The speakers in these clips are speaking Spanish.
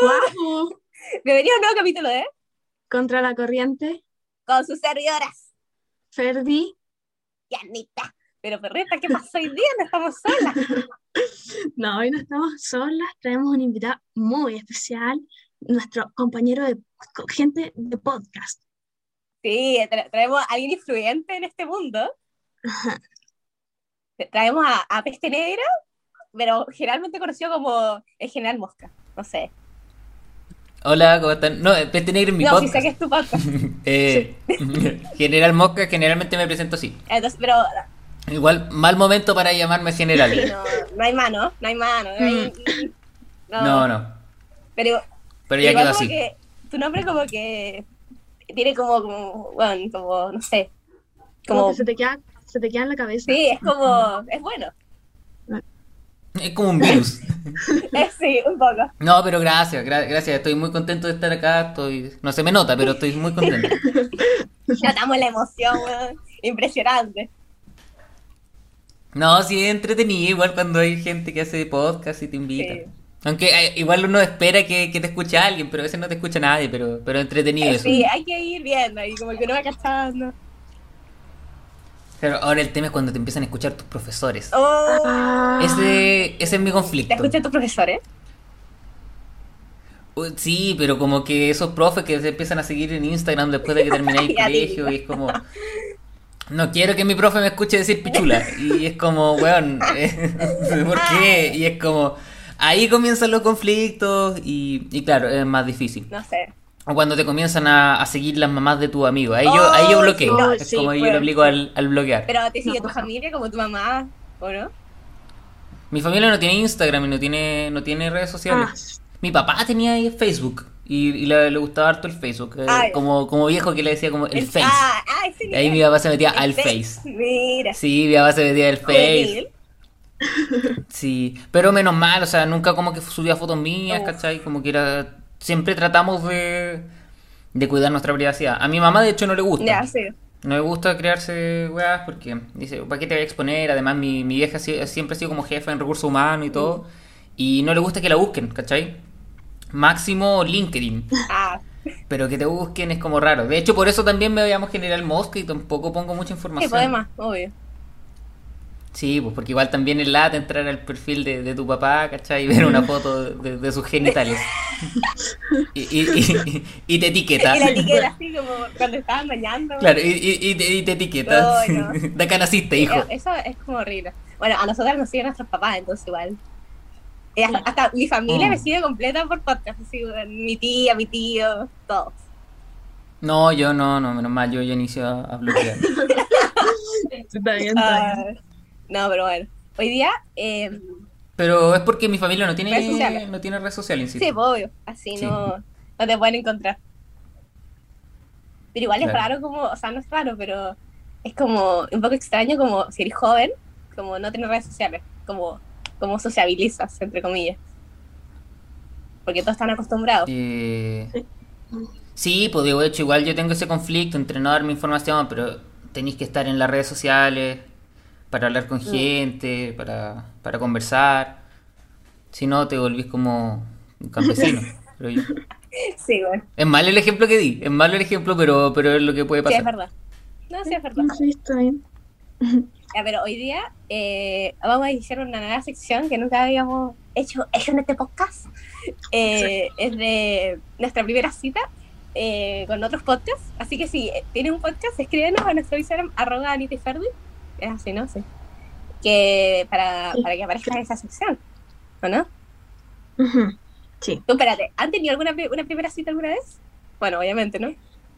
¡Guau! Bienvenido a un nuevo capítulo de Contra la corriente, Con sus servidoras Ferdi. y Anita. Pero perreta, ¿qué pasó hoy día? No estamos solas. No, hoy no estamos solas, traemos un invitado muy especial, nuestro compañero de gente de podcast. Sí, tra- traemos a alguien influyente en este mundo. Traemos a, a Peste Negra, pero generalmente conocido como el General Mosca. No sé. Hola, ¿cómo están? No, Peste Negra en mi no, sí podcast. sé que es tu podcast. Eh, General Mosca, generalmente me presento así. Entonces, pero Igual, mal momento para llamarme general. sí, no, no hay mano, no hay mano. No, hay- no. No, no. Pero Pero ya quedó así. que tu nombre como que tiene como, como bueno, como, no sé. Como Como, que se te queda, se te queda en la cabeza. sí, es como, es bueno. Es como un virus. Es, sí, un poco. No, pero gracias, gra- gracias. Estoy muy contento de estar acá. Estoy, no se me nota, pero estoy muy contento. Notamos la emoción, weón. Impresionante. No, sí, es entretenido. Igual cuando hay gente que hace podcast y te invita. Sí. Aunque eh, igual uno espera que, que te escuche alguien, pero a veces no te escucha nadie. Pero, pero entretenido eso. Sí, hay que ir viendo y como que uno va cachando. Pero ahora el tema es cuando te empiezan a escuchar tus profesores. Oh, Ese, ese es mi ¿Te conflicto. escuchan tus profesores? Uh, Sí, pero como que esos profes que se empiezan a seguir en Instagram después de que terminé el colegio y es como... No quiero que mi profe me escuche decir pichula. Y es como, weón, eh, ¿por qué? Y es como... Ahí comienzan los conflictos y, y claro, es más difícil. No sé. O cuando te comienzan a, a seguir las mamás de tu amigo. Ahí yo, ahí yo Oh, bloqueo. no, es sí, como yo le obligo al, al bloquear. Pero te sigue No, tu no. familia como tu mamá, ¿o no? Mi familia no tiene Instagram y no tiene, no tiene redes sociales. ah, Mi papá tenía ahí Facebook y, y le, le gustaba harto el Facebook. eh, como, como viejo que le decía como el Face. Ah, ah, Y ahí mi papá se metía El al Face. Mira. Sí, mi papá se metía al Face. Sí, pero menos mal, o sea, nunca como que subía fotos mías, Uf. ¿cachai? Como que era... Siempre tratamos de, de cuidar nuestra privacidad. A mi mamá, de hecho, no le gusta. Ya, sí. No le gusta crearse weas porque dice, ¿para qué te voy a exponer? Además, mi, mi vieja sie- siempre ha sido como jefa en recursos humanos y todo. Y no le gusta que la busquen, ¿cachai? Máximo LinkedIn. Ah, Pero que te busquen es como raro. De hecho, por eso también me llamo General Mosca y tampoco pongo mucha sí, información. obvio. Sí, pues porque igual también es lata entrar al perfil de, de tu papá, ¿cachai? Y ver una foto de, de sus genitales. Y, y, y- y te etiqueta. Y la etiqueta así como cuando estaban bañando. Claro, y, y- y te, y te etiqueta. No, no. De acá naciste, hijo. Eh, Eso es como horrible. Bueno, a nosotras nos siguen nuestros papás, entonces igual. Y hasta, hasta mi familia Mm. me sigue completa por podcast, así, mi tía, mi tío, todos. No, yo no, no, menos mal, yo ya inicio a, a bloquear. está bien, está bien. No, pero bueno. Hoy día, eh, Pero es porque mi familia no tiene sociales. no tiene red social, insisto. sí, pues, obvio, así Sí. no, no te pueden encontrar. Pero igual es Claro. raro como, o sea, no es raro, pero es como un poco extraño como si eres joven, como no tener redes sociales, como, como sociabilizas, entre comillas. Porque todos están acostumbrados. Eh, sí, pues digo, de hecho, igual yo tengo ese conflicto entre no darme información, pero tenéis que estar en las redes sociales para hablar con gente, para, para conversar. Si no, te volvís como un campesino. creo yo. Sí, bueno. Es malo el ejemplo que di, es malo el ejemplo, pero, pero es lo que puede Sí, es pasar. verdad. No, sí, es verdad. Sí, está bien. Ya, pero hoy día eh, vamos a iniciar una nueva sección que nunca habíamos hecho, hecho en este podcast. Eh, es de nuestra primera cita eh, con otros podcasts. Así que si eh, tienes un podcast, escríbenos a nuestro Instagram, arroba Anita y Ferdi. Es así, ¿no? Sí. Que para, Sí. para que aparezca en esa sección. ¿O no? Sí. Tú, espérate, ¿han tenido alguna una primera cita alguna vez? Bueno, obviamente, ¿no?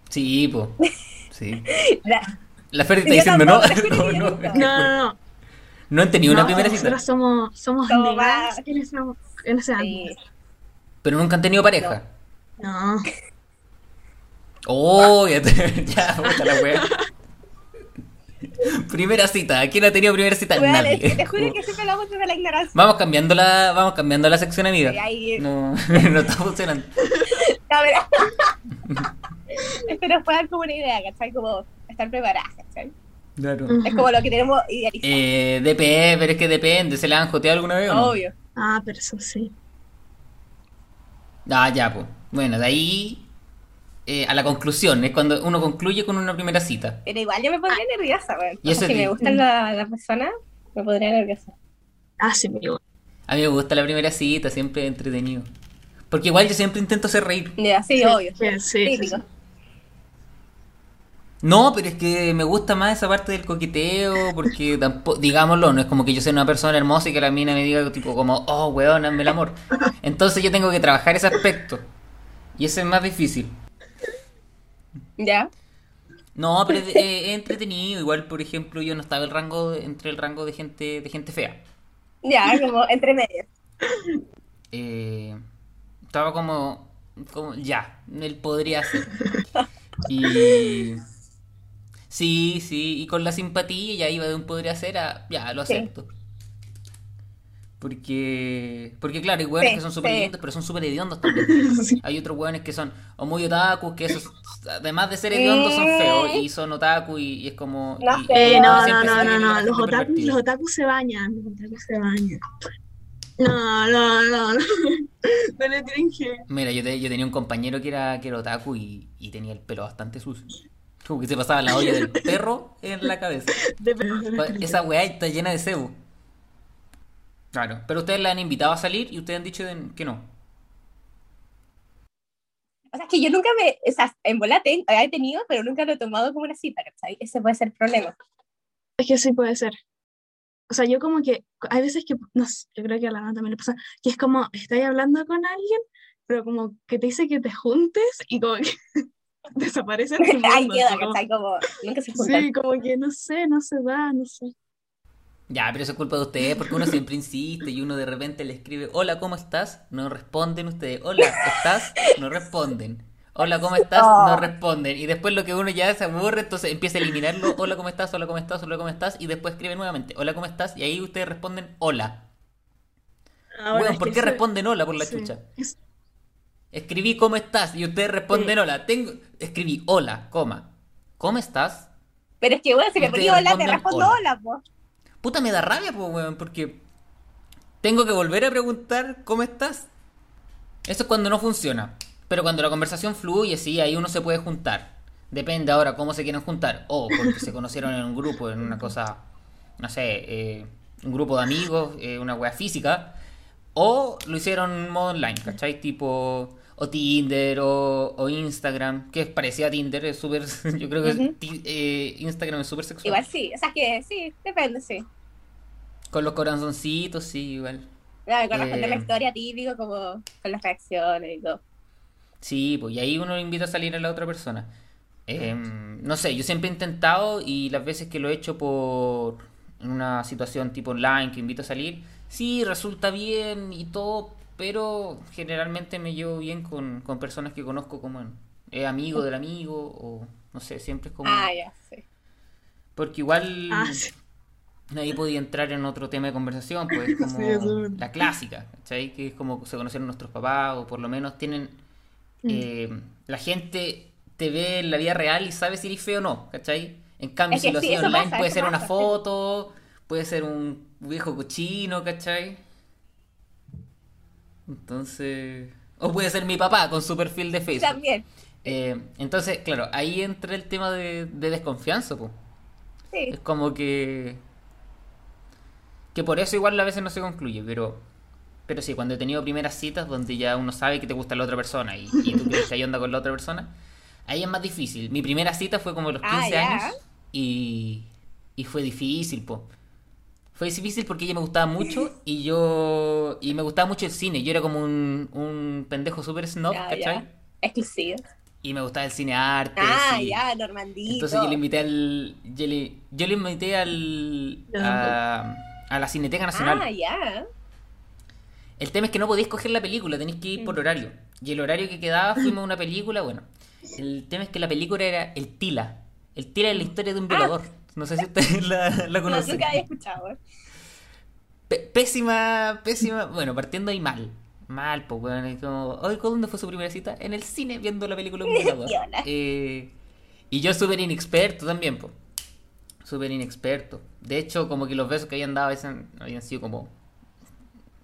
Sí, pues. Sí. La- La Fer está diciendo no. No, no. No, no, no. No han tenido una primera cita. nosotros somos, somos Somos negadas en ese, en ese sí. Pero nunca han tenido pareja. No. Oh, ya, te- ya, la wea. Primera cita. ¿Quién ha tenido primera cita? Bueno, Nadie. es que te juro que siempre hablamos desde la ignorancia. Vamos cambiando la, vamos cambiando la sección, amiga. Sí, ahí- No, no está funcionando. Esto nos puede dar como una idea, ¿cachai? Como estar preparada, ¿cachai? Claro. Es como lo que tenemos idealizado. Eh, depende, pero es que depende. ¿Se le han joteado alguna vez o no? Obvio. Ah, pero eso sí. Ah, ya, pues. Bueno, de ahí eh, a la conclusión, es cuando uno concluye con una primera cita. Pero igual yo me pondría nerviosa, weón. Y O eso sea, si me gustan la, la persona, me pondría nerviosa. Ah, sí, amigo. A mí me gusta la primera cita, siempre entretenido. Porque igual yo siempre intento hacer reír. Ya, sí, obvio. Sí, sí, sí, Típico. sí. No, pero es que me gusta más esa parte del coqueteo, porque tampoco, digámoslo, no es como que yo sea una persona hermosa y que la mina me diga tipo como, oh, weón, hazme el amor. Entonces yo tengo que trabajar ese aspecto. Y ese es más difícil. Ya. No, pero es, es- entretenido. Igual, por ejemplo, yo no estaba el rango entre el rango de gente de gente fea. Ya, como entre medias. Eh, estaba como, como ya, él podría ser. Y sí, sí, y con la simpatía ya iba de un podría ser a ya, lo Sí. Porque, porque claro, hay hueones Sí, que son súper sí. pero son súper hediondos también. Sí. Hay otros hueones que son o muy otakus, que esos, además de ser hediondos, son feos y son otaku y, y es como... No y- sé. y Eh, no, no, no, no, no. Los pervertida. los otakus se bañan. Los otakus se bañan. No, no, no, no. No le que. Mira, yo, te- yo tenía un compañero que era, que era otaku y, y tenía el pelo bastante sucio. Como que se pasaba la olla del perro en la cabeza. de- Esa weá está llena de cebo. Claro, pero ustedes la han invitado a salir y ustedes han dicho que no. O sea, es que yo nunca me. O sea, en bola ten- he tenido, pero nunca lo he tomado como una cita, ¿cachai? Ese puede ser el problema. Es que sí puede ser. O sea, yo como que, hay veces que, no sé, yo creo que a la Ana también le pasa, que es como, estás hablando con alguien, pero como que te dice que te juntes y como que desaparece en tu Ay, mundo, queda, como-. Como nunca se juntan. Sí, como que no sé, no se da, no sé. Ya, pero eso es culpa de ustedes porque uno siempre insiste y uno de repente le escribe, hola, ¿cómo estás? No responden ustedes, hola, ¿estás? No responden. Hola, ¿cómo estás? No responden. Y después lo que uno ya se aburre, entonces empieza a eliminarlo, hola, ¿cómo estás? Hola, ¿cómo estás? Hola, ¿cómo estás? Y después escribe nuevamente, hola, ¿cómo estás? Y ahí ustedes responden, hola. Ahora Bueno, ¿por qué sí, responden hola por la sí, chucha? es- Escribí ¿cómo estás? Y ustedes responden Sí. hola. Tengo... Escribí hola, coma. ¿Cómo estás? Pero es que, bueno, si me ponía hola, te respondo hola. hola, po. Puta, me da rabia, pues, weón, porque tengo que volver a preguntar ¿cómo estás? Eso es cuando no funciona. Pero cuando la conversación fluye, sí, ahí uno se puede juntar. Depende ahora cómo se quieren juntar. O porque se conocieron en un grupo, en una cosa, no sé, eh, un grupo de amigos, eh, una wea física. O lo hicieron en modo online, ¿cachai? Tipo, o Tinder o, o Instagram, que es parecido a Tinder, es súper, yo creo que eh, Instagram es súper sexual. Igual sí, o sea, que sí, depende, sí. Con los corazoncitos, sí, igual. Claro, con responder la Eh. historia típico, como con las reacciones y todo. Sí, pues y ahí uno invita a salir a la otra persona. Em, no sé, yo siempre he intentado y las veces que lo he hecho por una situación tipo online que invito a salir, sí, resulta bien y todo, pero generalmente me llevo bien con, con personas que conozco como es amigo del amigo o no sé, siempre es como... Ah, ya, sí. Porque igual Ah, sí. podía entrar en otro tema de conversación, pues es como Sí, eso es- la clásica, ¿cachai? Que es como se conocieron nuestros papás o por lo menos tienen... Mm. eh, la gente te ve en la vida real y sabe si eres feo o no, ¿cachai? En cambio, Es si lo eso online pasa, puede ser una pasa, foto, puede ser un viejo cochino, ¿cachai? Entonces... O puede ser mi papá con su perfil de Facebook. También, Eh, entonces, claro, ahí entra el tema de, de desconfianza, pues. sí. Es como que. Que por eso igual a veces no se concluye, pero. Pero sí, cuando he tenido primeras citas donde ya uno sabe que te gusta la otra persona y, y tú que hay onda con la otra persona, ahí es más difícil. Mi primera cita fue como a los Ah, 15 ya. años y. Y fue difícil, po. Fue difícil porque ella me gustaba mucho y yo. Y me gustaba mucho el cine. Yo era como un, un pendejo súper snob, ¿cachai? Exclusivo. Y me gustaba el cine arte. Ah, ya, Normandito. Entonces yo le invité al. Yo le, yo le invité al. A, a la Cineteca Nacional. Ah, ya. El tema es que no podéis coger la película, tenéis que ir por horario. Y el horario que quedaba fuimos a una película, bueno. El tema es que la película era El Tila. El Tila es la historia de un violador. No sé si ustedes la, la No, conocen. nunca había escuchado. ¿eh? Pésima, pésima. Bueno, partiendo ahí mal. Mal, pues, weón. es como, ¿dónde fue su primera cita? En el cine, viendo la película. Eh, y yo súper inexperto también, pues. Súper inexperto. De hecho, como que los besos que habían dado a veces habían sido como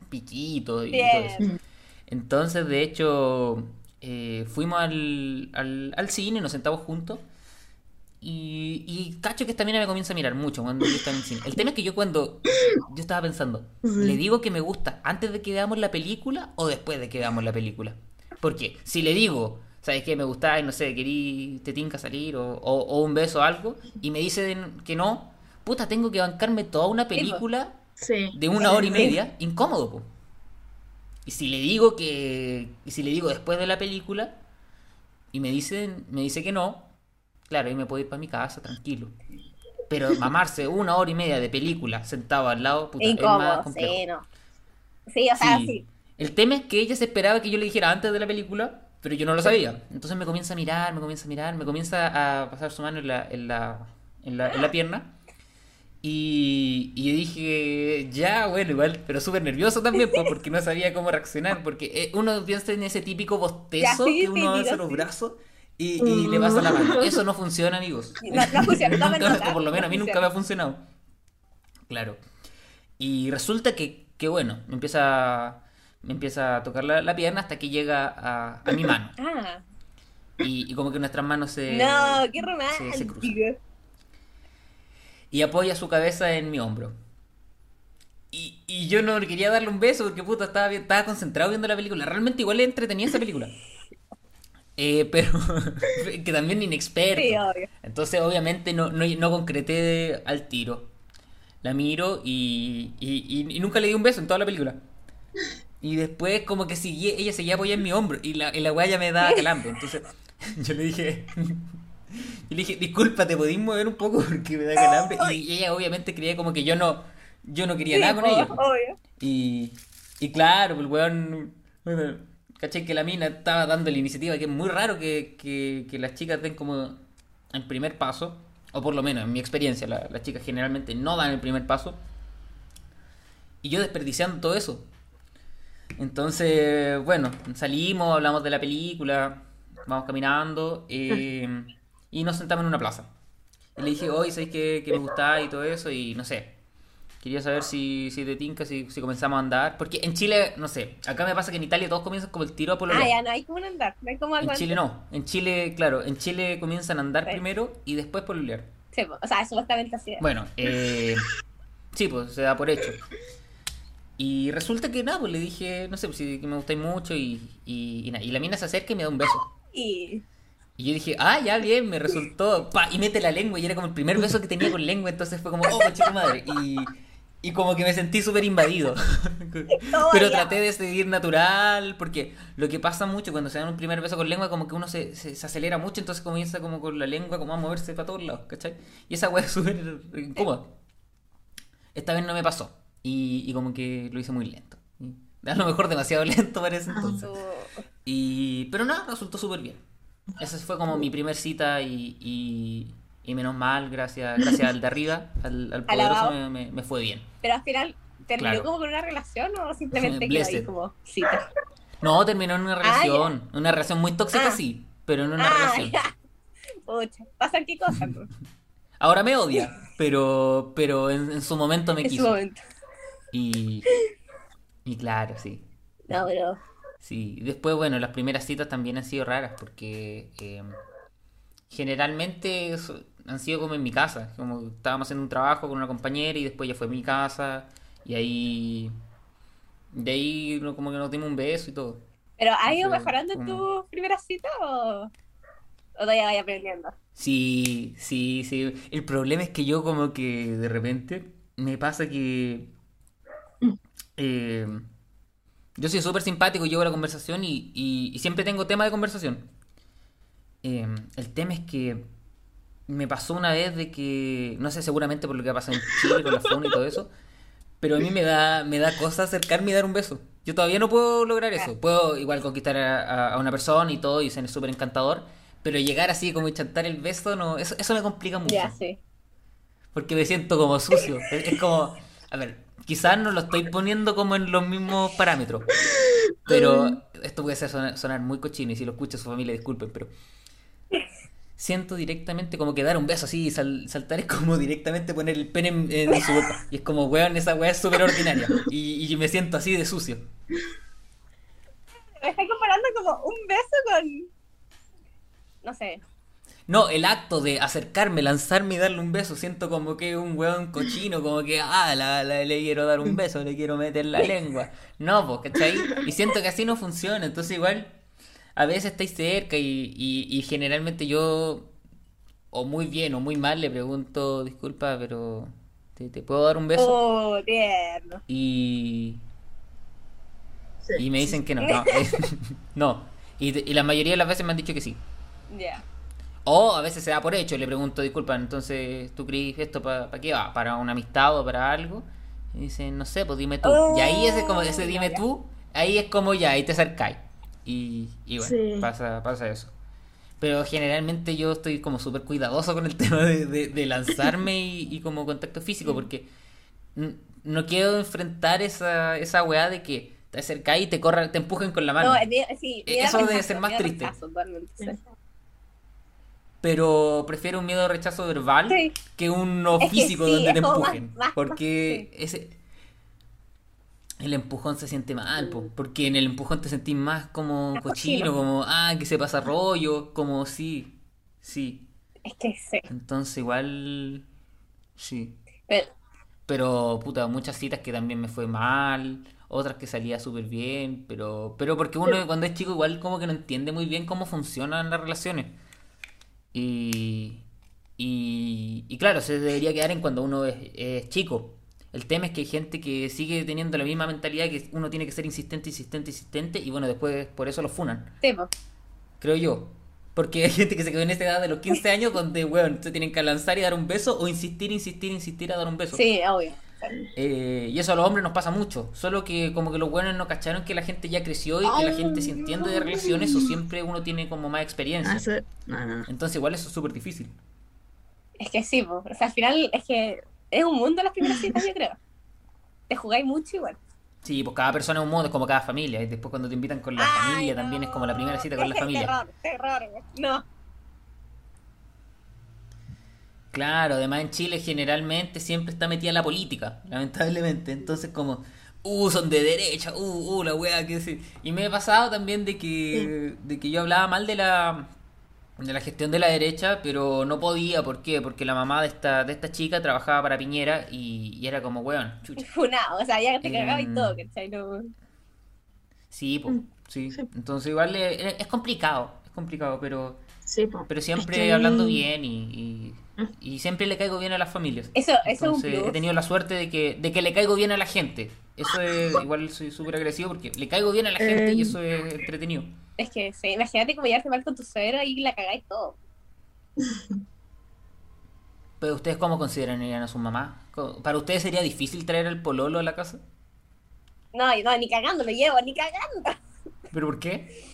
piquitos y todo eso. Entonces, de hecho, eh, fuimos al, al, al cine, nos sentamos juntos. Y, y cacho que esta mina me comienza a mirar mucho cuando yo estaba en el cine. El tema es que yo cuando yo estaba pensando, ¿le digo que me gusta antes de que veamos la película o después de que veamos la película? Porque si le digo, ¿sabes qué? Me gustáis, no sé, querí te tinca salir o, o, o un beso o algo, y me dicen que no, puta, tengo que bancarme toda una película Sí. de una hora y media, incómodo, po. Y si le digo que. Y si le digo después de la película, y me dicen, me dice que no, claro, ahí me puedo ir para mi casa, tranquilo. Pero mamarse una hora y media de película sentado al lado, puta, es más Incómodo, complejo. sí, no. Sí, o sea, Sí. sí. El tema es que ella se esperaba que yo le dijera antes de la película, pero yo no lo sabía. Entonces me comienza a mirar, me comienza a mirar, me comienza a pasar su mano en la, en la, en la, en la pierna. Y, y dije, ya, bueno, igual, pero súper nervioso también, pues, porque no sabía cómo reaccionar. Porque eh, uno piensa en ese típico bostezo Ya, sí, que sí, uno alza los sí. brazos y, y le pasa la mano. Eso no funciona, amigos. No, no funciona, Nunca- o por lo menos a mí nunca me ha funcionado. Claro. Y resulta que, que bueno, me empieza, me empieza a tocar la, la pierna hasta que llega a, a mi mano. Ah, Y, y como que nuestras manos se, no, qué se- se cruzan. romántico. Y apoya su cabeza en mi hombro. Y, y yo no quería darle un beso porque puta estaba, bien- estaba concentrado viendo la película. Realmente igual le entretenía esa película. Eh, pero que también inexperto. Sí, obvio. Entonces, obviamente, no, no, no concreté al tiro. La miro y, y, nunca le di un beso en toda la película. Y después, como que seguí- ella seguía apoyada en mi hombro y la, y la weá ya me daba calambre. Entonces, yo le dije. Yo le dije, disculpa, ¿te podís mover un poco porque me da calambre? Y ella, obviamente, creía como que yo no, yo no quería Sí, nada con ella. obvio. Y, y claro, el weón. Caché que la mina estaba dando la iniciativa, que es muy raro que, que, que las chicas den como el primer paso, o por lo menos en mi experiencia, la- las chicas generalmente no dan el primer paso. Y yo desperdiciando todo eso. Entonces, bueno, salimos, hablamos de la película, vamos caminando eh, y nos sentamos en una plaza. Y le dije, hoy ¿sabes que, que me gustaba y todo eso? Y no sé, quería saber si, si te tinca, si, si comenzamos a andar. Porque en Chile, no sé, acá me pasa que en Italia todos comienzan como el tiro a pololear. Ah, ya no hay como andar, no hay como En Chile no, en Chile, claro, en Chile comienzan a andar Sí. primero y después pololear. Sí, o sea, supuestamente así. es. Bueno, eh, sí, pues se da por hecho. Y resulta que nada, pues le dije, no sé, pues sí, que me gustáis mucho y, y, y nada. Y la mina se acerca y me da un beso. Y Y yo dije, ah, ya bien, me resultó. Pa, y mete la lengua y era como el primer beso que tenía con lengua, entonces fue como, oh, chico madre. Y, y como que me sentí súper invadido. Pero traté de seguir natural, porque lo que pasa mucho cuando se dan un primer beso con lengua, como que uno se, se, se acelera mucho, entonces comienza como con la lengua como a moverse para todos lados, ¿cachai? Y esa weá es súper incómoda. Esta vez no me pasó. Y, y como que lo hice muy lento. A lo mejor demasiado lento para ese entonces. su- Y, pero nada, resultó súper bien. Esa fue como mi primer cita y, y, y menos mal, gracias, gracias al de arriba, al, al poderoso, me, me- me fue bien. Pero al final, ¿terminó Claro. como con una relación o simplemente quedó ahí como cita? No, terminó en una relación, una relación muy tóxica Ah. sí, pero en una Ah, relación. ya. Pucha, pasan qué cosas po, Ahora me odia, pero, pero en, en su momento me en su quiso. momento. Y, y claro, sí. No, pero Sí, después, bueno, las primeras citas también han sido raras porque eh, generalmente han sido como en mi casa, como estábamos haciendo un trabajo con una compañera y después ya fue a mi casa y ahí, de ahí como que nos dimos un beso y todo. ¿Pero has ido mejorando en como- tu primera cita o, o todavía vas aprendiendo? Sí, sí, sí. El problema es que yo como que de repente me pasa que eh, yo soy súper simpático, llevo la conversación y, y- y siempre tengo tema de conversación. Eh, el tema es que me pasó una vez de que, no sé, seguramente por lo que ha pasado en Chile con la fauna y todo eso, pero a mí me da, me da cosa acercarme y dar un beso. Yo todavía no puedo lograr eso. Puedo igual conquistar a, una persona y todo y ser súper encantador, pero llegar así como y chantar el beso, no, eso, eso me complica mucho. Ya, sí. Porque me siento como sucio. Es, es como, a ver, quizás no lo estoy poniendo como en los mismos parámetros. Pero esto puede ser sonar, sonar muy cochino y si lo escucha su familia, disculpen, pero siento directamente como que dar un beso así y sal- saltar es como directamente poner el pene en, en su boca. Y es como, weón, esa weá es súper ordinaria. Y, y me siento así de sucio. Me comparando como un beso con. No sé. No, el acto de acercarme, lanzarme y darle un beso, siento como que un hueón cochino, como que, ah, la, la- le quiero dar un beso, le quiero meter la lengua. No, pues, ¿cachai? Y siento que así no funciona, entonces igual, a veces estáis cerca y, y, y generalmente yo, o muy bien o muy mal, le pregunto, disculpa, pero ¿te, te puedo dar un beso? Oh, tierno. Y, Sí, y me dicen que no, no, no. Y, y la mayoría de las veces me han dicho que sí. Ya. O a veces se da por hecho, le pregunto, disculpa, entonces, ¿tú crees esto para qué va? ¿Para una amistad o para algo? Y dicen, no sé, pues dime tú. y ahí ese como ese Oh, dime tú, ahí es como ya, ahí te acercáis. Y, y bueno, Sí. pasa, pasa eso. Pero generalmente yo estoy como súper cuidadoso con el tema de, de- de lanzarme y, y como contacto físico, porque no quiero enfrentar esa, esa weá de que te acercáis y te corran, te empujen con la mano. No, sí, eso debe ser más triste. rechazo, pero prefiero un miedo de rechazo verbal Sí. que uno Es que físico sí, donde te empujen. más- más- porque ese el empujón se siente mal, po, porque en el empujón te sentís más como cochino, como ah, que se pasa rollo, como sí, sí. Es que sí. Entonces igual sí. Pero, Pero puta, muchas citas que también me fue mal, otras que salía súper bien, pero pero porque uno cuando es chico igual como que no entiende muy bien cómo funcionan las relaciones. Y, y, y claro, se debería quedar en cuando uno es, es chico. El tema es que hay gente que sigue teniendo la misma mentalidad que uno tiene que ser insistente, insistente, insistente y bueno, después por eso lo funan, sí, po. creo yo. Porque hay gente que se quedó en esta edad de los 15 años donde, weón, se tienen que lanzar y dar un beso o insistir, insistir, insistir a dar un beso. Sí, obvio. Eh, y eso a los hombres nos pasa mucho. Solo que como que los buenos no cacharon que la gente ya creció y que la gente se entiende de relaciones o siempre uno tiene como más Ah, experiencia. no. Entonces igual eso es súper difícil. Es que sí, po. O sea, al final es que es un mundo las primeras citas, yo creo. Te jugáis mucho igual. Sí, pues cada persona es un mundo, es como cada familia. Y después cuando te invitan con la Ay, familia no. también es como la primera cita con la familia. Terror, terror. No. Claro, además en Chile generalmente siempre está metida la política, lamentablemente. Entonces como, uh, son de derecha, uh, uh, la wea que. Y me he pasado también de que, de que yo hablaba mal de la, de la gestión de la derecha, pero no podía, ¿por qué? Porque la mamá de esta, de esta chica trabajaba para Piñera y, y era como, weón, chucha. Funado. O sea, ya te cagaba y Em, todo, ¿cachai? No. Sí, pues, sí. sí. Entonces igual es, es complicado, es complicado, pero, Sí, po. pero Es siempre que- hablando bien y, y, y siempre le caigo bien a las familias. Eso, eso es un Entonces he tenido la suerte de que, de que le caigo bien a la gente. Eso es, igual soy súper agradecido porque le caigo bien a la gente y Eh. eso es entretenido. Es que sí, imagínate como llevarte mal con tu suegro y la cagáis todo. Pero ustedes cómo considerarían a su mamá? ¿Cómo- ¿Para ustedes sería difícil traer al pololo a la casa? No, no, ni cagando lo llevo, ni cagando. ¿Pero por qué?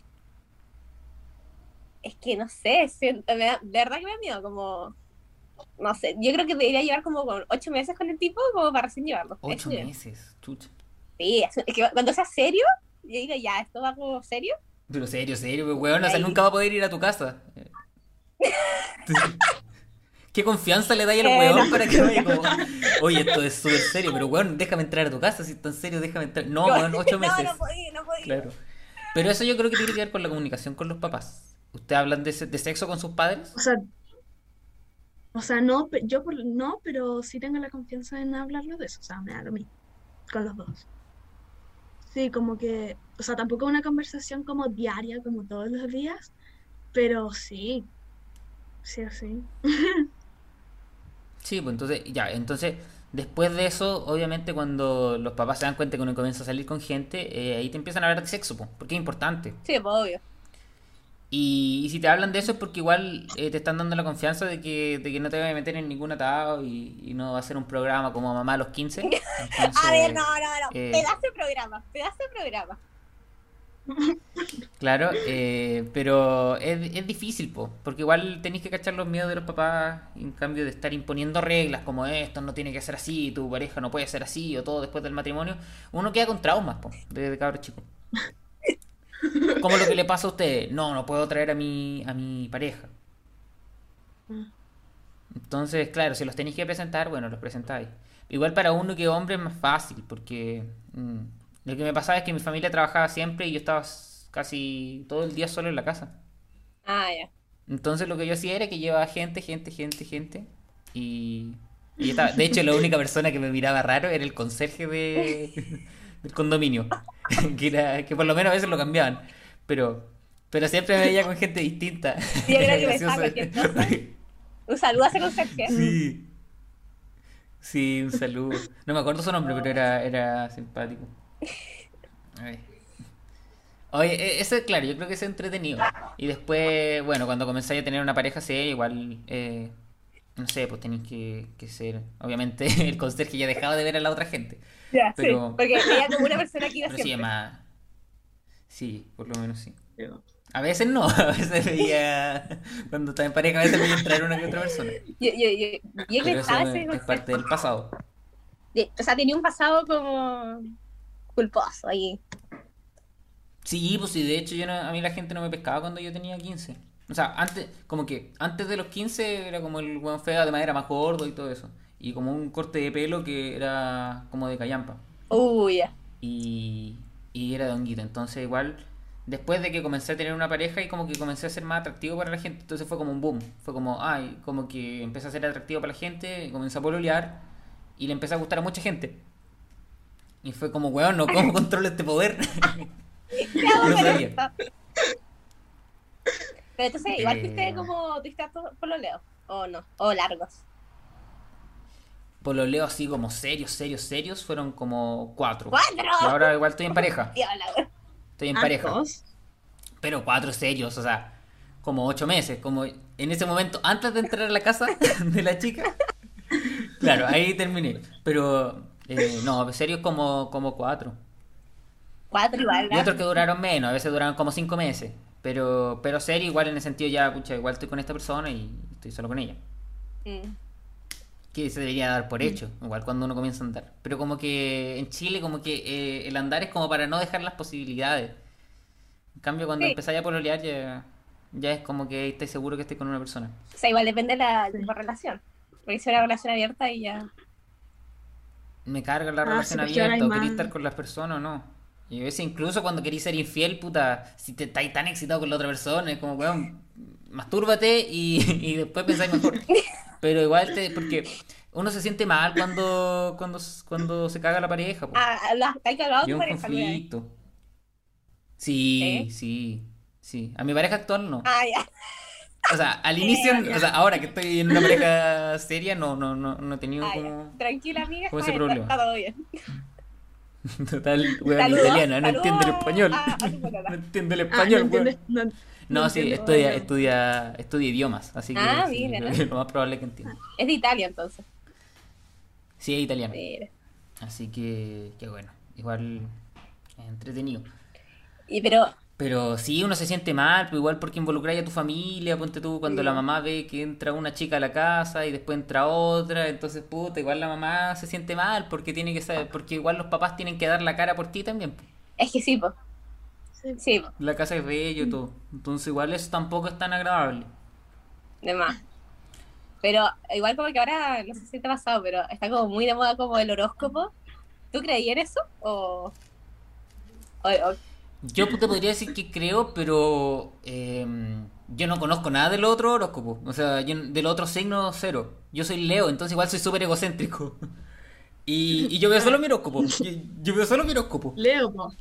Es que no sé, siento- me da- de verdad que me da miedo, como. No sé, yo creo que debería llevar como ocho meses con el tipo como para recién llevarlo. Ocho meses, chucha. Sí, es que cuando sea serio, yo digo, ya, esto va como serio. Pero serio, serio, pues, weón, o sea, nunca va a poder ir a tu casa. ¿Qué confianza le dais al Eh, weón no. para que vaya como, oye, esto es súper serio, pero weón, déjame entrar a tu casa, si es tan serio, déjame entrar. No, weón, ocho meses. No, no podía, no podía. Claro. Pero eso yo creo que tiene que ver con la comunicación con los papás. ¿Ustedes hablan de, se- de sexo con sus padres? O sea, o sea, no, pe- yo por- no, pero sí tengo la confianza en hablarlo de eso. O sea, me da lo mismo. Con los dos. Sí, como que, o sea, tampoco una conversación como diaria, como todos los días, pero sí. Sí, sí. Sí, pues entonces, ya, entonces, después de eso, obviamente cuando los papás se dan cuenta que uno comienza a salir con gente, eh, ahí te empiezan a hablar de sexo, pues, porque es importante. Sí, pues obvio. Y, y si te hablan de eso es porque igual eh, te están dando la confianza de que, de que no te vas a meter en ningún atado y, y no va a ser un programa como Mamá a los 15. A ver, no, no, no. eh, Pedazo de programa, pedazo de programa. Claro, eh, pero es, es difícil, po, porque igual tenéis que cachar los miedos de los papás, en cambio de estar imponiendo reglas como esto no tiene que ser así, tu pareja no puede ser así, o todo después del matrimonio, uno queda con traumas, po, desde cabro chico. Como lo que le pasa a usted, no, no puedo traer a mi, a mi pareja. Entonces, claro, si los tenéis que presentar, bueno, los presentáis. Igual para uno que hombre es más fácil, porque mm, lo que me pasaba es que mi familia trabajaba siempre y yo estaba casi todo el día solo en la casa. Ah, ya. Entonces lo que yo hacía era que llevaba gente, gente, gente, gente. Y, y estaba- de hecho la única persona que me miraba raro era el conserje de, del condominio. Que, era, que por lo menos a veces lo cambiaban. Pero, pero siempre me veía con gente distinta. Creo Era que. Un saludo a ese conserje. Sí. Sí, un saludo. No me acuerdo su nombre, pero era, era simpático. Ay. Oye, e- eso es claro, yo creo que es entretenido. Y después, bueno, cuando comenzáis a tener una pareja seria, igual, eh, no sé, pues tenéis que, que ser, obviamente, el conserje ya dejaba de ver a la otra gente. Ya, Pero- sí. Porque veía como una persona que iba Pero sí, siempre. más... Sí, por lo menos sí. A veces no, a veces veía, cuando estaba en pareja, a veces veía entrar una que otra persona. Yo, yo, yo, y él Pero estaba es, ese es conserje. parte del pasado. O sea, tenía un pasado como culposo ahí. Sí, pues sí, de hecho yo no- a mí la gente no me pescaba cuando yo tenía 15. O sea, antes, como que antes de los 15 era como el buen feo, además era más gordo y todo eso. Y como un corte de pelo que era como de callampa. Uy, ya. Y, y era de honguito. Entonces igual, después de que comencé a tener una pareja y como que comencé a ser más atractivo para la gente, entonces fue como un boom. Fue como, ay, como que empecé a ser atractivo para la gente, comencé a pololear y le empecé a gustar a mucha gente. Y fue como, weón, no, ¿cómo controlo este poder? ¿Qué hago No sabía. Pero entonces, igual Eh, fuiste como tuviste hartos pololeos, o no, o largos. Pololeo así como serios, serios, serios, fueron como cuatro. ¡Cuatro! Y ahora igual estoy en pareja. Estoy en pareja. ¿Hartos? Pero cuatro serios, o sea, como ocho meses. Como en ese momento, antes de entrar a la casa de la chica. Claro, ahí terminé. Pero eh, no, serios como, como cuatro. Cuatro igual, Y otros que duraron menos, a veces duraron como cinco meses. Pero, pero serio, igual en el sentido ya, pucha, igual estoy con esta persona y estoy solo con ella. Mm. que se debería dar por hecho, igual cuando uno comienza a andar. Pero como que en Chile como que eh, el andar es como para no dejar las posibilidades. En cambio cuando Sí. empezáis a pololear ya, ya es como que estáis seguro que estés con una persona. O sea, igual depende de la relación. Porque si una relación abierta y ya. Me carga la Ah, relación ahora abierta, o más- estar con las personas o no. Y a veces incluso cuando queréis ser infiel, puta, si te estáis tan excitado con la otra persona, es como, weón, mastúrbate y, y después pensáis mejor. Pero igual te, porque uno se siente mal cuando, cuando, cuando se caga la pareja. po. Ah, ¿lo- ¿Te has cagado tu un pareja conflicto. Sí, ¿Sí? sí, sí. A mi pareja actual no. Ah, ya. O sea, al inicio, o sea, ahora que estoy en una pareja seria, no, no, no, no he tenido Ah, ya. como Tranquila, amiga. como ese está- problema. Está todo bien. total weón Saludos, italiana, no saludos entiende el español. a- a tu polola. No entiende el Ah, no español, weón. No, No, no sí, entiendo, estudia, estudia, estudia idiomas, así que Ah, sí, mira. que lo más probable es que entienda. Es de Italia, entonces. Sí, es italiano. Mira. Así que, que bueno, igual es entretenido. Y pero, Pero sí, uno se siente mal, pero igual porque involucráis a tu familia, ponte tú cuando Sí. la mamá ve que entra una chica a la casa y después entra otra, entonces puta, igual la mamá se siente mal porque tiene que saber, porque igual los papás tienen que dar la cara por ti también. es que sí, pues. Sí. Sí, po. La casa es bello y todo. Entonces igual eso tampoco es tan agradable. De más. Pero igual como que ahora, no sé si te ha pasado, pero está como muy de moda como el horóscopo. ¿Tú creí en eso? O, o, o- Yo te podría decir que creo, pero eh, yo no conozco nada del otro horóscopo. O sea, yo, del otro signo cero. Yo soy Leo, entonces igual soy súper egocéntrico. Y, y yo veo solo mi horóscopo. Yo, yo veo solo mi horóscopo. Leo, po.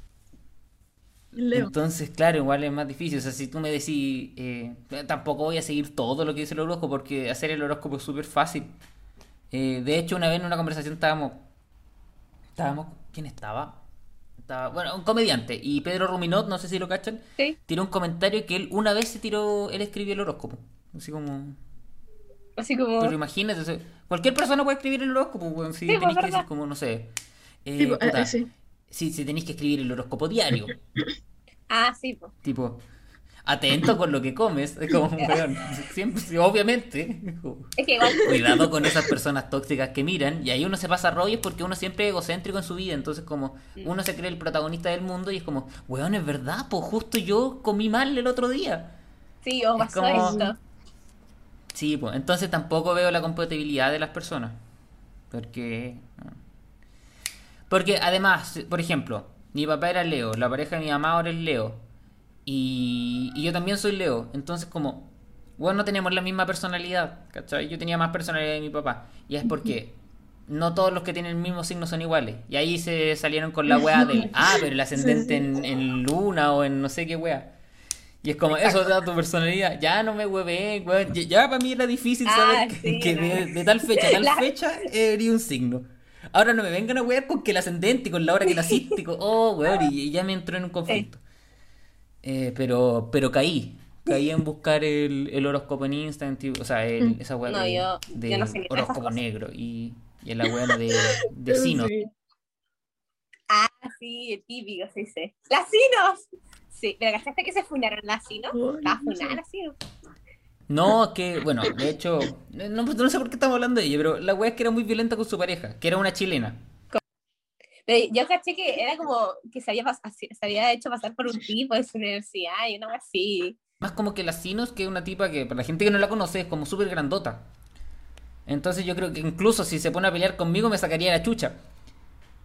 Leo. Entonces, claro, igual es más difícil. O sea, si tú me decís, eh, tampoco voy a seguir todo lo que dice el horóscopo, porque hacer el horóscopo es súper fácil. Eh, de hecho, una vez en una conversación estábamos. Estábamos. ¿Quién estaba? Estaba, bueno, un comediante. Y Pedro Ruminot, no sé si lo cachan, sí, tiró un comentario que él una vez se tiró. Él escribió el horóscopo. Así como. así como... Pero imagínate, o sea, cualquier persona puede escribir el horóscopo, weón, si Sí, pues, tenéis que decir como, no sé. eh, po, eh, puta, eh, sí. si, si tenéis que escribir el horóscopo diario. Ah, sí, pues. Tipo, atento con lo que comes. Es como, weón, siempre, obviamente. Es que igual... Cuidado con esas personas tóxicas que miran. Y ahí uno se pasa rollos porque uno siempre es egocéntrico en su vida. Entonces, como, uno se cree el protagonista del mundo y es como, weón, es verdad, pues justo yo comí mal el otro día. Sí, o pasó como- esto. Sí, pues entonces tampoco veo la compatibilidad de las personas. Porque. Porque además, por ejemplo, mi papá era Leo, la pareja de mi mamá ahora es Leo. Y, y yo también soy Leo. Entonces, como, bueno, no tenemos la misma personalidad, ¿cachai? Yo tenía más personalidad que mi papá. Y es porque no todos los que tienen el mismo signo son iguales. Y ahí se salieron con la wea del, ah, pero el ascendente en, en luna o en no sé qué wea. Y es como, eso te da tu personalidad. Ya no me hueve, weón. Ya, ya para mí era difícil Ah, saber que, sí, que no. de, de tal fecha a tal La- fecha eres un signo. Ahora no me vengan a wear con que el ascendente y con la hora que naciste. con- oh, weón, y, y ya me entró en un conflicto. Eh, pero, pero caí. Caí en buscar el, el horóscopo en Instagram, tío, o sea, el- Mm. esa weá No, de, yo- de yo no sé ni de esas horóscopo negro y, y la weá de, de Sino. Sí. Ah, sí, el típico, sí, sí. ¡Las Sinos! Sí, pero ¿cachaste que se funaron las Sinos? Las funaron las Sinos. No, que, bueno, de hecho, no, no sé por qué estamos hablando de ella, pero la weá es que era muy violenta con su pareja, que era una chilena. Pero yo caché que era como que se había, se hecho pasar por un tipo de su universidad y una así. Más como que la Sinos, que es una tipa que, para la gente que no la conoce, es como súper grandota. Entonces yo creo que incluso si se pone a pelear conmigo me sacaría la chucha.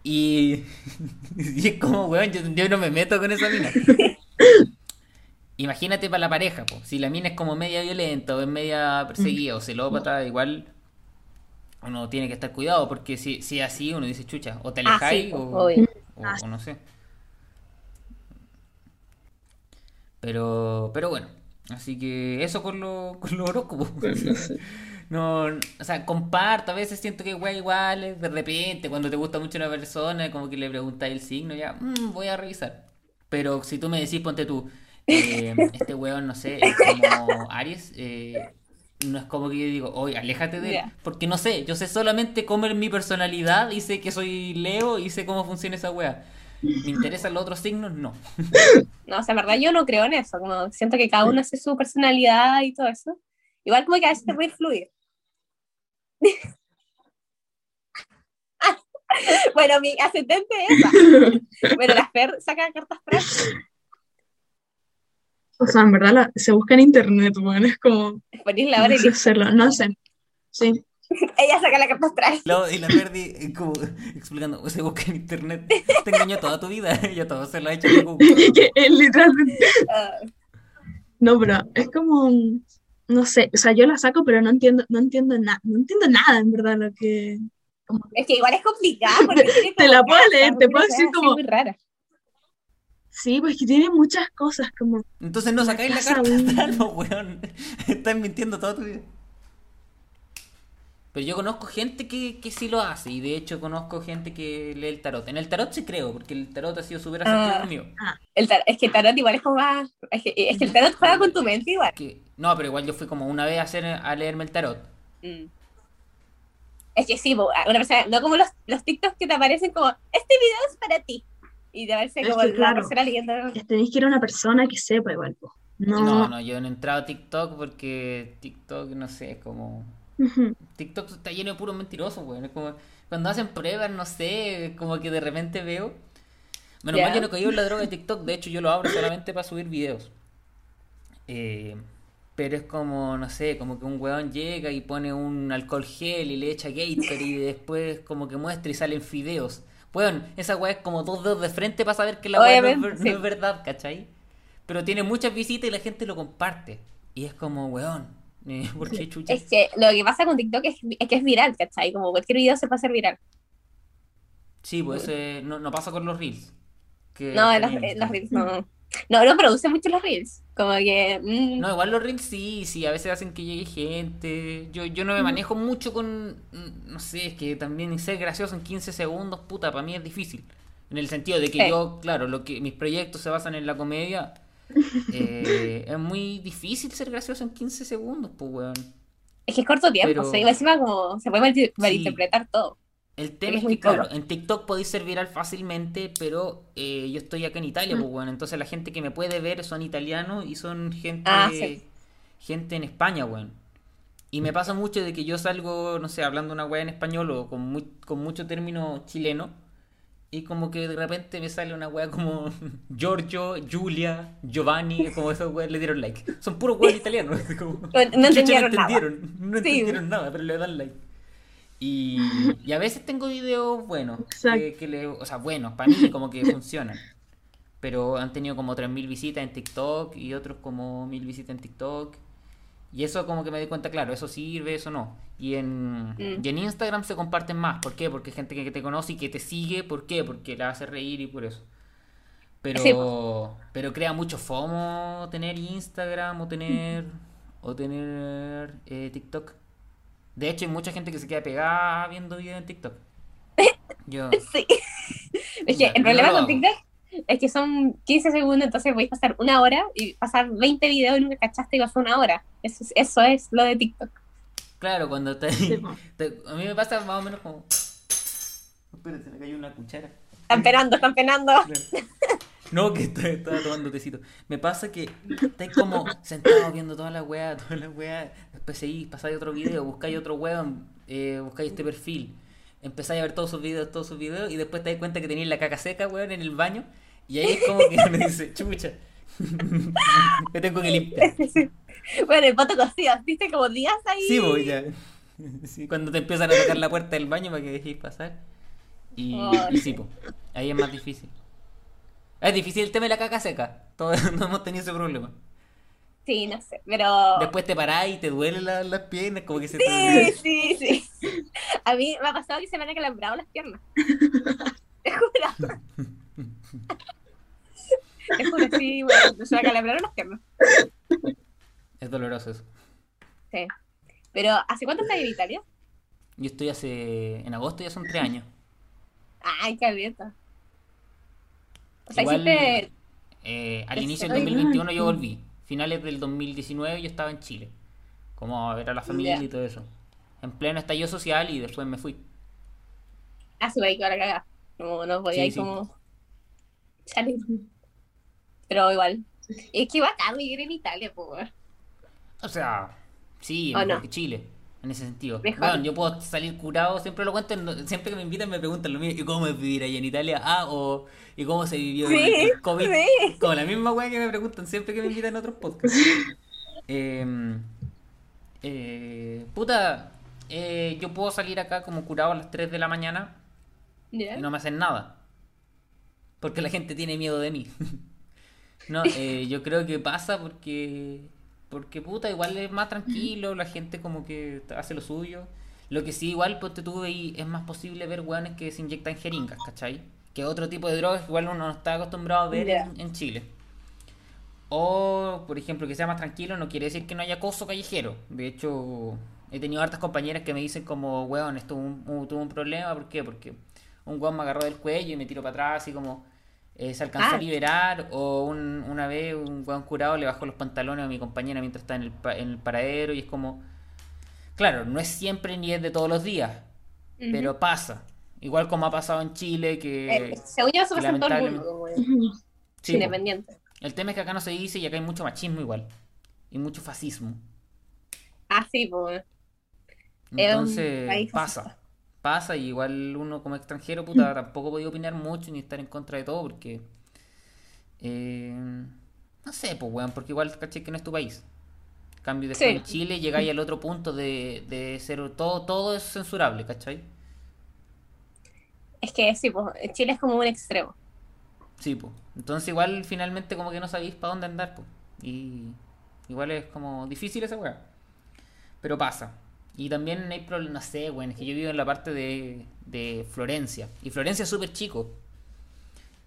Y, y es como, weón, yo, yo no me meto con esa mina. Imagínate para la pareja, po. si la mina es como media violenta o es media perseguida o celópata, igual uno tiene que estar cuidado porque si, si es así uno dice chucha, o te Ah, alejáis sí, o, no sé. Pero, pero bueno, así que eso con lo, con horóscopos. No, o sea, comparto, a veces siento que igual igual, de repente, cuando te gusta mucho una persona, como que le preguntas el signo, ya, "Mm, voy a revisar. Pero si tú me decís, ponte tú, eh, este weón, no sé, es como Aries, eh, no es como que yo digo, oye, aléjate de él, porque no sé, yo sé solamente cómo es mi personalidad y sé que soy Leo y sé cómo funciona esa wea. ¿Me interesan los otros signos? No. No, o sea, en verdad yo no creo en eso. Como siento que cada uno hace su personalidad y todo eso. Igual como que a veces te puede fluir. bueno, mi ascendente es esa. Bueno, la Fer saca cartas frases. O sea, en verdad la- se busca en internet, bueno, es como, Ponís la hora y sé hacerlo, no sé. Sí, ella saca la carta astral. Y la Verdi eh, como explicando, se busca en internet, te engañó toda tu vida, ya todo se lo ha hecho en Google. que es literalmente, Ah, no, pero es como, no sé, o sea, yo la saco, pero no entiendo, no entiendo nada, no entiendo nada, en verdad, lo que, como es que igual es complicado. Porque Te la puedo leer, te puedo decir como- muy rara. Sí, pues que tiene muchas cosas, como, Entonces no sacáis la casa carta no, weón. Estás mintiendo toda tu vida. Pero yo conozco gente que, que sí lo hace, y de hecho conozco gente que lee el tarot. En el tarot sí creo, porque el tarot ha sido súper asertivo Ah. conmigo. El tar- es que el tarot igual es como más. Es que, es que el tarot juega con tu mente igual. Que, no, pero igual yo fui como una vez a, hacer, a leerme el tarot. Mm. Es que sí, una persona, no como los, los TikToks que te aparecen como, este video es para ti. Y aparece Es como que, la claro. persona leyendo. tenéis que ir a una persona que sepa igual. No, No, no, yo no he entrado a TikTok porque TikTok, no sé, es como... TikTok está lleno de puros mentirosos, weón. Es como cuando hacen pruebas, no sé, como que de repente veo. Menos Ya. mal yo no caí en la droga de TikTok, de hecho yo lo abro solamente para subir videos. Eh, pero es como, no sé, como que un weón llega y pone un alcohol gel y le echa Gator y después como que muestra y salen fideos. Weón, esa weá es como dos dedos de frente para saber que la weá no no es verdad, ¿cachai? Pero tiene muchas visitas y la gente lo comparte. Y es como, weón, eh, ¿por qué chucha? Es que lo que pasa con TikTok es, es que es viral, ¿cachai? Como cualquier video se puede hacer viral. Sí, pues ese no, no pasa con los reels. que No, los, Instagram. reels no. No, no produce mucho los reels. Como que. mm, No, igual los reels sí, sí, a veces hacen que llegue gente. Yo, yo no me manejo mucho con, mm, no sé, es que también ser gracioso en 15 segundos, puta, para mí es difícil. En el sentido de que Sí. yo, claro, lo que mis proyectos se basan en la comedia, eh, es muy difícil ser gracioso en 15 segundos, pues, weón. Es que es corto tiempo, Pero- o sea, encima como se puede mal- malinterpretar todo. El tema Es es que, claro, en TikTok podéis ser viral fácilmente, pero eh, yo estoy acá en Italia, Mm. pues bueno, entonces la gente que me puede ver son italianos y son gente, Ah, sí. gente en España, weón. Y me pasa mucho de que yo salgo, no sé, hablando una weá en español o con, muy- con mucho término chileno, y como que de repente me sale una weá como Giorgio, Giulia, Giovanni, como esos weas le dieron like. Son puros weas italianos. como- No chucha, entendieron nada. entendieron, no Sí. entendieron nada, pero le dan like. Y, y a veces tengo videos buenos, que, que le, o sea, buenos, para mí como que funcionan. pero han tenido como 3.000 visitas en TikTok y otros como 1.000 visitas en TikTok. Y eso como que me di cuenta, claro, eso sirve, eso no. Y en, Mm. y en Instagram se comparten más. ¿Por qué? Porque hay gente que, te conoce y que te sigue. ¿Por qué? Porque la hace reír y por eso. Pero, Sí, pero crea mucho FOMO tener Instagram o tener, o tener eh, TikTok. De hecho, hay mucha gente que se queda pegada viendo videos en TikTok. Yo, Sí. Es que Ya, el problema con. TikTok es que son 15 segundos, entonces podéis pasar una hora y pasar 20 videos y nunca cachaste y pasó una hora. Eso es, eso es lo de TikTok. claro, cuando te, te- A mí me pasa más o menos como... Espérate, me cayó una cuchara. Están penando, están penando. No, que estoy- estaba tomando tecito. Me pasa que estáis como sentados viendo toda la weá, toda la weá. Después seguís, pasáis otro video, buscáis otro weón, eh, buscáis este perfil. Empezáis a ver todos sus videos, todos sus videos, y después te das cuenta que tenéis la caca seca, weón, en el baño. Y ahí es como que uno dice, chucha. Me tengo que limpiar. Bueno, el pato cocido, viste como días ahí. Sí, voy ya. Sí, cuando te empiezan a tocar la puerta del baño para que dejéis pasar. Y, Oh, y sí, po, ahí es más difícil. Es difícil el tema de la caca seca. Todos no hemos tenido ese problema. Sí, no sé, pero... Después te parás y te duelen la- las piernas, como que se Sí, te... sí, sí. A mí me ha pasado que se me han acalambrado las piernas. Te juro. Te juro, sí, bueno, se me acalambraron las piernas. Es doloroso eso. Sí. Pero, ¿hace cuánto estás en Italia? Yo estoy hace... En agosto ya son tres años. Ay, qué abierta. O sea, Igual, hiciste... eh, al inicio del Ay, 2021 yo volví. Finales del 2019 yo estaba en Chile. Como a ver a la familia y todo eso. En pleno estallido social y después me fui. Ah, sí, ahí que ahora cagar. No, no podía Sí, ir sí. como... salir. Pero igual. Es que bacán vivir en Italia, pues. O sea, sí, ¿O mejor no? que Chile, en ese sentido. Bueno, yo puedo salir curado, siempre lo cuento, en- siempre que me invitan me preguntan lo mismo, ¿y cómo es vivir allá en Italia? Ah, o ¿y cómo se vivió Sí, el COVID? sí. Como la misma weá que me preguntan siempre que me invitan a otros podcasts. Eh, eh, puta, eh, yo puedo salir acá como curado a las 3 de la mañana y no me hacen nada. Porque la gente tiene miedo de mí. No, eh, yo creo que pasa porque, porque puta, igual es más tranquilo, la gente como que hace lo suyo. Lo que sí, igual, pues te tuve y es más posible ver weones que se inyectan jeringas, ¿cachai? Que otro tipo de drogas igual uno no está acostumbrado a ver en, en Chile. O, por ejemplo, que sea más tranquilo no quiere decir que no haya acoso callejero. De hecho, he tenido hartas compañeras que me dicen como, weón, esto tuvo un, un- tuvo un problema. ¿Por qué? Porque un weón me agarró del cuello y me tiró para atrás y como eh, se alcanzó Ah. a liberar. O un- una vez un weón curado le bajó los pantalones a mi compañera mientras está en el, pa- en el paradero y es como... Claro, no es siempre ni es de todos los días, pero pasa. Igual como ha pasado en Chile, que... Eh, según yo, eso pasa en todo el mundo, como Sí, po. independiente. El tema es que acá no se dice y acá hay mucho machismo igual. Y mucho fascismo. Ah, sí, pues. Entonces pasa. Pasa y igual uno como extranjero, puta, tampoco podía opinar mucho ni estar en contra de todo porque... eh, no sé, pues weón, porque igual caché que no es tu país. En cambio, después Sí. en Chile llegáis al otro punto de, de ser todo, todo es censurable, ¿cachai? Es que sí, pues. Chile es como un extremo. Sí, pues. Entonces igual finalmente como que no sabéis para dónde andar, pues. Y igual es como difícil esa weá. Pero pasa. Y también hay problemas, no sé, weón, es que yo vivo en la parte de, de Florencia. Y Florencia es súper chico.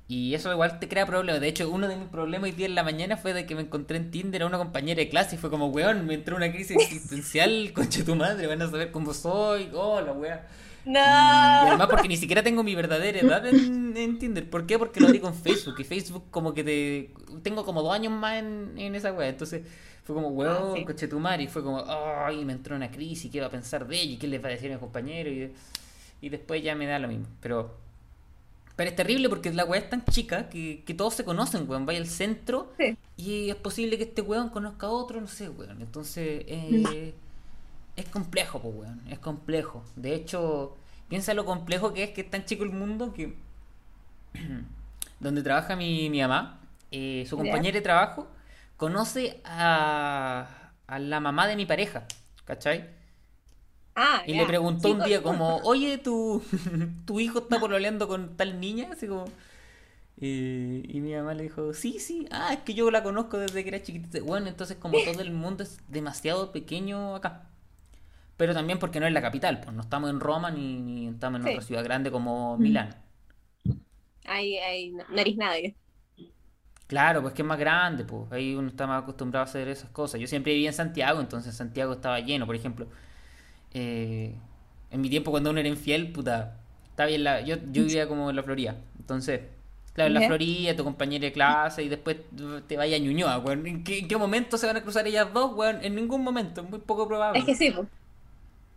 Y eso igual te crea problemas. De hecho, uno de mis problemas hoy día en la mañana fue de que me encontré en Tinder a una compañera de clase y fue como, weón, me entró una crisis existencial, concha tu madre, van a saber cómo soy, oh, la weá. ¡No! Y además porque ni siquiera tengo mi verdadera edad en, en Tinder. ¿Por qué? Porque lo abrí con Facebook. Y Facebook como que te... Tengo como dos años más en, en esa wea. Entonces fue como, Ah, weón, sí. coche tu madre. Y fue como, ay, me entró una crisis. ¿Qué va a pensar de ella? ¿Y qué le va a decir a mis compañeros? Y, y después ya me da lo mismo. Pero... Pero es terrible porque la weá es tan chica que, que todos se conocen, weón. Vaya al centro Sí. y es posible que este weón conozca a otro, no sé, weón. Entonces, eh, es complejo, pues, weón. Es complejo. De hecho, piensa lo complejo que es que es tan chico el mundo que. donde trabaja mi, mi mamá, eh, su compañera de trabajo, conoce a, a la mamá de mi pareja, ¿cachai? Ah, Y le preguntó un día como, oye, tu, tu hijo está pololeando con tal niña, así como... Eh, y mi mamá le dijo, sí, sí, ah, es que yo la conozco desde que era chiquitita. Bueno, entonces como todo el mundo es demasiado pequeño acá. Pero también porque no es la capital, pues no estamos en Roma ni, ni estamos en Sí. otra ciudad grande como Milán. Ahí, ahí eres nadie. Claro, pues que es más grande, pues ahí uno está más acostumbrado a hacer esas cosas. Yo siempre vivía en Santiago, entonces Santiago estaba lleno, por ejemplo. eh, en mi tiempo cuando uno era infiel, puta, estaba bien la, yo, yo vivía como en la Florida. Entonces, claro, en la. Florida, tu compañera de clase y después te vaya a Ñuñoa, weón. ¿En qué, en qué momento se van a cruzar ellas dos, weón? En ningún momento, es muy poco probable. Es que sí, pues.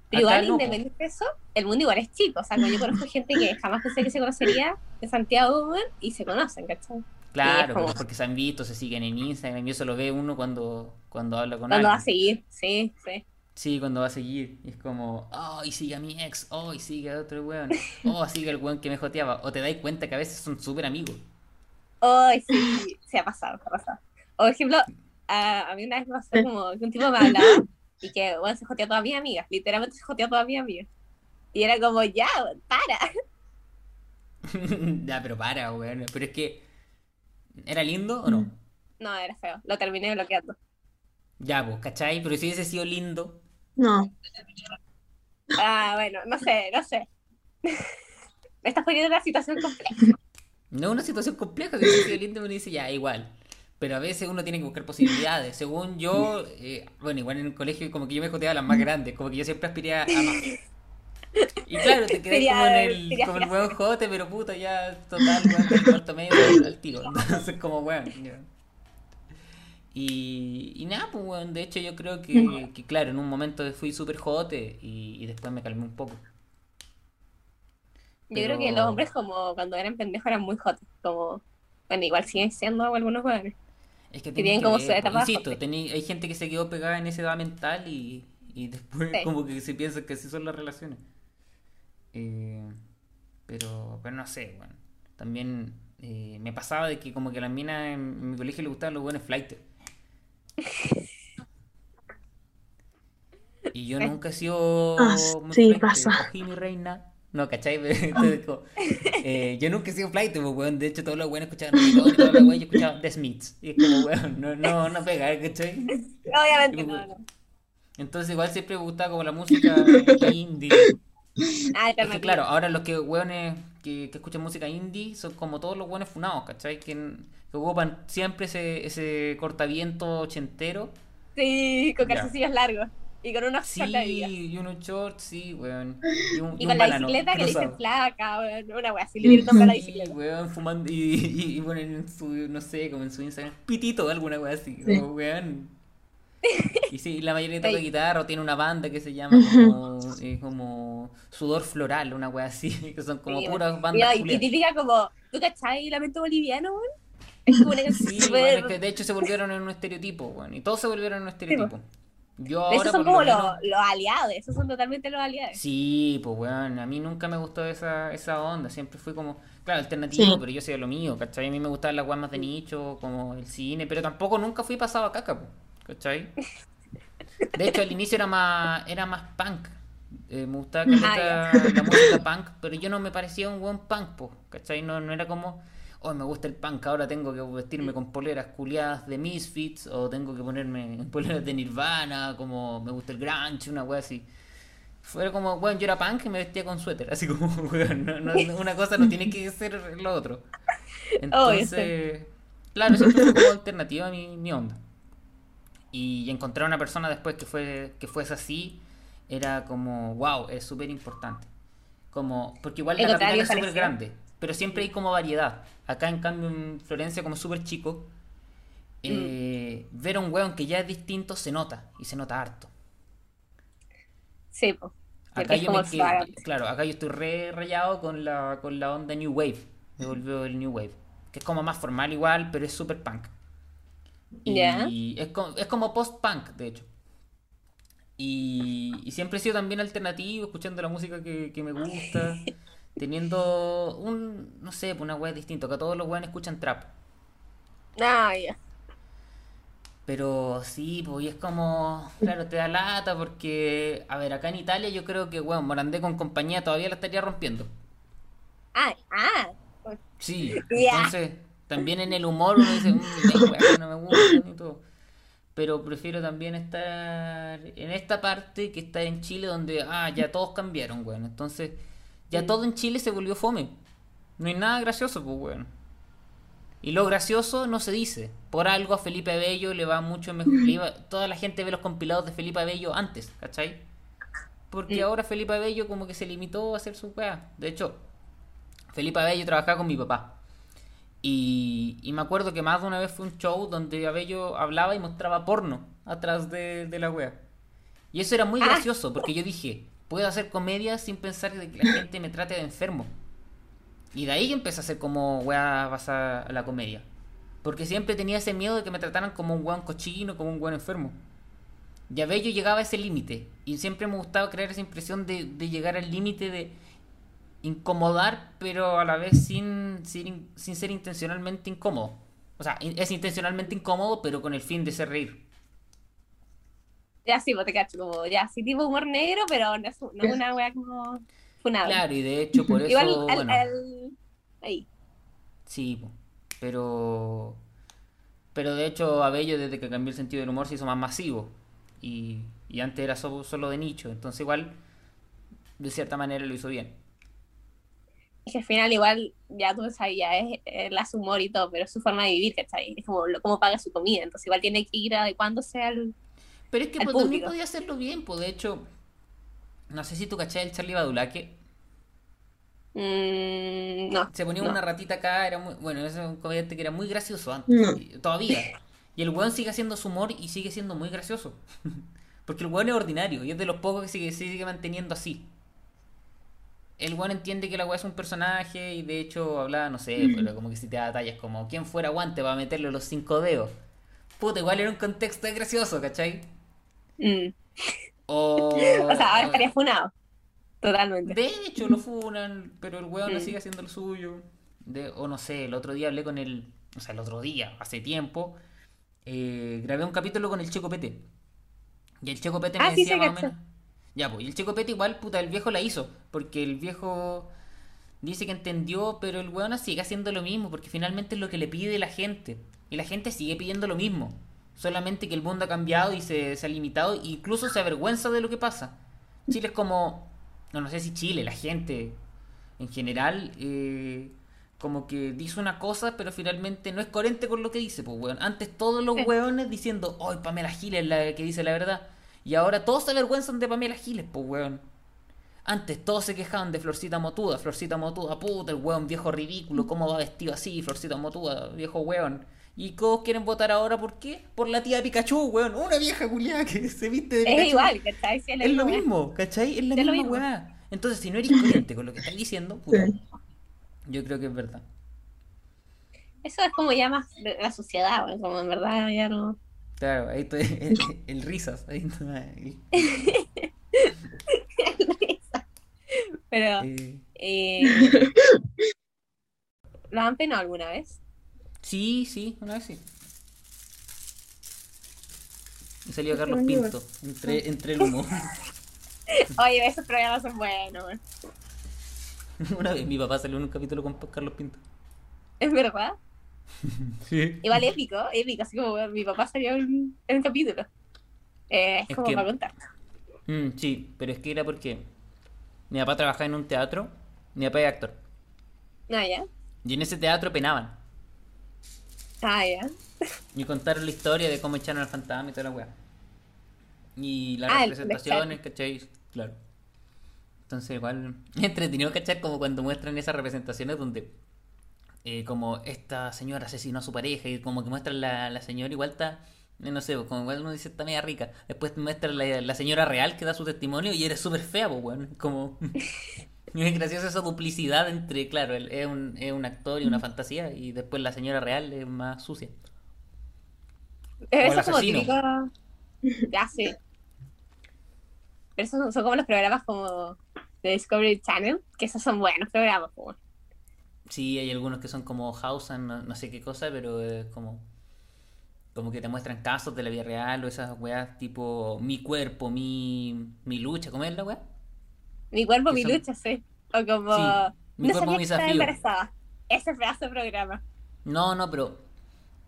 Pero igual, no, independiente de eso, el mundo igual es chico. O sea, como yo conozco gente que jamás pensé que se conocería de Santiago, y se conocen, ¿cachai? Claro, como- porque se han visto, se siguen en Instagram y eso lo ve uno cuando, cuando habla con Cuando va a alguien. seguir, sí, sí. Sí, cuando va a seguir. Y es como, oh, y sigue a mi ex, oh, y sigue a otro weón, oh, sigue el weón que me joteaba. O te dais cuenta que a veces son súper amigos. Ay, sí, se ha pasado, se ha pasado. O, por ejemplo, a, a mí una vez me pasó como que un tipo me hablaba y que, bueno, se joteó a todas mis amigas, literalmente se joteó a todas mis amigas. Y era como, ya, para. ya, pero para, weón. Pero es que, ¿era lindo o no? No, era feo, lo terminé bloqueando. Ya, pues, ¿cachai? Pero si hubiese sido lindo, No. Ah, bueno, no sé, no sé. Me estás poniendo en una situación compleja. no una situación compleja. Si hubiese sido lindo, uno dice, ya, igual. Pero a veces uno tiene que buscar posibilidades. Según yo, eh, bueno, igual en el colegio, como que yo me joteaba a las más grandes, como que yo siempre aspiré a más. Y claro, te quedé como en el, sería como el weón jote, pero puta, ya total, weón, del cuarto medio al, tiro. Entonces, como weón. Y, y nada, pues weón, de hecho yo creo que, que claro, en un momento fui súper jote y, y después me calmé un poco. Yo creo que los hombres como cuando eran pendejos eran muy hot, como, bueno, igual siguen siendo algunos jóvenes. Es que Que tienen como ver, pues, etapa insisto, jote. tení- hay gente que se quedó pegada en esa edad mental y, y después Sí. como que se piensa que así son las relaciones. Eh, pero, pero no sé, bueno. También eh, me pasaba de que como que a las minas en, en mi colegio le gustaban los buenos flights. Y yo nunca he sido Ah, muy sí, flight, pasa. cogí mi reina. No, ¿cachai? Entonces, como, eh, yo nunca he sido flight, pues, weón. De hecho, todos los buenos escuchaban reggaetón y todos los weones yo escuchaba The Smiths. Y es como, weón, no, no, no pega. ¿cachai? Obviamente no, no. Entonces, igual siempre me gustaba como la música indie. Ah, Es que claro, ahora los que weones que, que escuchan música indie son como todos los weones funados, ¿cachai? Que, que ocupan siempre ese, ese cortaviento ochentero. Sí, con calzoncillos largos y con unos Sí, y unos shorts, sí, weón. Y un, Y y con un la banano bicicleta que le dicen flaca, weón, una wea así, le nombre a la Sí, bicicleta. weón, fumando y, y, y ponen en su, no sé, como en su Instagram, pitito, alguna weá así, Sí. como weón. Y sí, la mayoría toca Sí. guitarra o tiene una banda que se llama como, eh, como Sudor Floral, una weá así, que son como Sí, puras Y, bandas y culiadas. típica como, ¿tú cachai Lamento Boliviano, weón? Es como una canción Sí, weón, es que de hecho se volvieron en un estereotipo, weón, y todos se volvieron en un estereotipo. Yo ahora esos son por lo como los, aliados, esos son totalmente los aliados. Sí, pues weón, a mí nunca me gustó esa, esa onda, siempre fui como, claro, alternativo, Sí. pero yo soy lo mío, ¿cachai? A mí me gustaban las más de nicho, como el cine, pero tampoco nunca fui pasado a caca, ¿cachai? De hecho, al inicio era más, era más punk, eh, me gustaba caleta la música punk, pero yo no me parecía un buen punk, po, ¿cachai? No, no era como, oh, me gusta el punk, ahora tengo que vestirme con poleras culiadas de Misfits, o tengo que ponerme poleras de Nirvana, como me gusta el grunge, una wea así. Fue como, bueno, yo era punk y me vestía con suéter, así como, weón, no- no- una cosa no tiene que ser lo otro. Entonces, claro, siempre fue como alternativa a mi, mi onda. Y encontrar una persona después que fue que fuese así, era como, wow, es súper importante. Como, porque igual la capital es súper grande, pero siempre hay como variedad. Acá en cambio en Florencia como súper chico, eh, ver a un weón que ya es distinto se nota, y se nota harto. Sí, pues. Acá yo me extravagante. claro, acá yo estoy re rayado con la, con la onda New Wave. Me volvió el New Wave. Que es como más formal igual, pero es super punk. Y es, como, es como post-punk, de hecho. Y, y siempre he sido también alternativo, escuchando la música que, que me gusta. teniendo un, no sé, pues una wea distinta. Acá todos los weones escuchan trap. Ah, ya. Pero sí, pues y es como, claro, te da lata porque, a ver, acá en Italia yo creo que, weón, Morandé con compañía todavía la estaría rompiendo. Ah, ah. Sí, Ya. entonces también en el humor uno dice, "Mm, no me gusta y todo. Pero prefiero también estar en esta parte que estar en Chile donde, ah, ya todos cambiaron, weón. Entonces, ya todo en Chile se volvió fome. No hay nada gracioso, pues, weón. Y lo gracioso no se dice. Por algo a Felipe Abello le va mucho mejor. iba- toda la gente ve los compilados de Felipe Abello antes, ¿cachai? Porque Mm. ahora Felipe Abello como que se limitó a hacer su weá. De hecho, Felipe Abello trabajaba con mi papá. Y, y me acuerdo que más de una vez fue un show donde Abello hablaba y mostraba porno atrás de, de la wea. Y eso era muy Ah. gracioso porque yo dije, puedo hacer comedia sin pensar que la gente me trate de enfermo. Y de ahí yo empecé a hacer como wea basada la comedia. Porque siempre tenía ese miedo de que me trataran como un weón cochino, como un weón enfermo. Y Abello llegaba a ese límite. Y siempre me gustaba crear esa impresión de, llegar al límite de incomodar, pero a la vez sin, sin, sin ser intencionalmente incómodo. O sea, es intencionalmente incómodo, pero con el fin de ser reír. Ya sí, pues te cacho, como ya sí tipo humor negro, pero no es, no es una wea como funable. Claro, y de hecho por eso, Igual al, bueno, al- ahí. sí, pero pero de hecho Abello desde que cambió el sentido del humor se hizo más masivo y, y antes era so- solo de nicho, entonces igual de cierta manera lo hizo bien. Es que al final igual ya tú sabías, es, es la su humor y todo, pero es su forma de vivir, ¿cachai? Es como lo- cómo paga su comida, entonces igual tiene que ir adecuándose al... Pero es que pues, también podía hacerlo bien, pues de hecho, no sé si tú cachai el Charlie Badulaque, Mm, no. se ponía no. una ratita acá, era muy, bueno, es un comediante que era muy gracioso antes, No. y- todavía. Y el weón sigue haciendo su humor y sigue siendo muy gracioso. Porque el weón es ordinario y es de los pocos que sigue, sigue manteniendo así. El weón entiende que la weá es un personaje y de hecho hablaba, no sé, pero como que si te da tallas como ¿quién fuera guante para meterle los cinco dedos? Puta, igual era un contexto gracioso, ¿cachai? Mm. O, O sea, ahora estaría funado. Totalmente. De hecho, lo funan, pero el weón Mm. sigue haciendo lo suyo. De, o no sé, el otro día hablé con el. O sea, el otro día, hace tiempo, eh, grabé un capítulo con el Checo Pete. Y el Checo Pete me Ah, sí, decía más o menos. Ya, pues, y el Checo Pete igual, puta, el viejo la hizo. Porque el viejo dice que entendió, pero el weón sigue haciendo lo mismo, porque finalmente es lo que le pide la gente. Y la gente sigue pidiendo lo mismo. Solamente que el mundo ha cambiado y se, se ha limitado, e incluso se avergüenza de lo que pasa. Chile es como, no, no sé si Chile, la gente en general, eh, como que dice una cosa, pero finalmente no es coherente con lo que dice, pues, weón. Antes todos los weones diciendo, hoy Pamela Giles es la que dice la verdad. Y ahora todos se avergüenzan de Pamela Giles, pues, weón. Antes todos se quejaban de Florcita Motuda, Florcita Motuda, puta, el weón viejo ridículo, cómo va vestido así, Florcita Motuda, viejo weón. Y todos quieren votar ahora, ¿por qué? Por la tía Pikachu, weón. Una vieja culiada que se viste de Pikachu. Es igual, ¿cachai? Es lo mismo, ¿cachai? Es la Es lo misma mismo. weá. Entonces, si no eres coherente con lo que estás diciendo, puta, Sí. yo creo que es verdad. Eso es como ya más la sociedad, wea, como en verdad ya no... Claro, ahí estoy, el, el risas. Ahí está, el- Pero, eh, eh, ¿lo han penado alguna vez? Sí, sí, una vez sí. Y salió Carlos. Pinto, entre, entre el humo. Oye, esos programas son buenos. Una vez mi papá salió en un capítulo con Carlos Pinto. ¿Es verdad? Sí. Igual épico, épico, así como mi papá salió en, en un capítulo. Eh, es Es como que- para contar. Mm, sí, pero es que era porque mi papá trabajaba en un teatro, mi papá es actor. Ah, ya. Y en ese teatro penaban. Ah, ya. Y contaron la historia de cómo echaron al fantasma y toda la weá. Y las Ah, representaciones, ¿cachai? Claro. Entonces igual entretenido, ¿cachai? Como cuando muestran esas representaciones donde eh, como esta señora asesinó a su pareja y como que muestran la, la señora igual está, eh, no sé, como igual uno dice está media rica. Después muestran la, la señora real que da su testimonio y eres súper fea, pues bueno, como... Es graciosa esa duplicidad entre, claro, él es un, es un actor y una fantasía y después la señora real es más sucia. El eso es como típico. Ya sí. Pero esos son, son como los programas como de Discovery Channel, que esos son buenos programas. Como. Sí, hay algunos que son como House and no, no sé qué cosa, pero es como como que te muestran casos de la vida real o esas weas tipo mi cuerpo, mi, mi lucha, ¿cómo es la wea? Mi cuerpo, mi lucha, sí. O como. Sí, mi no cuerpo, sabía mi que estaba embarazada. ese pedazo de programa. No, no, pero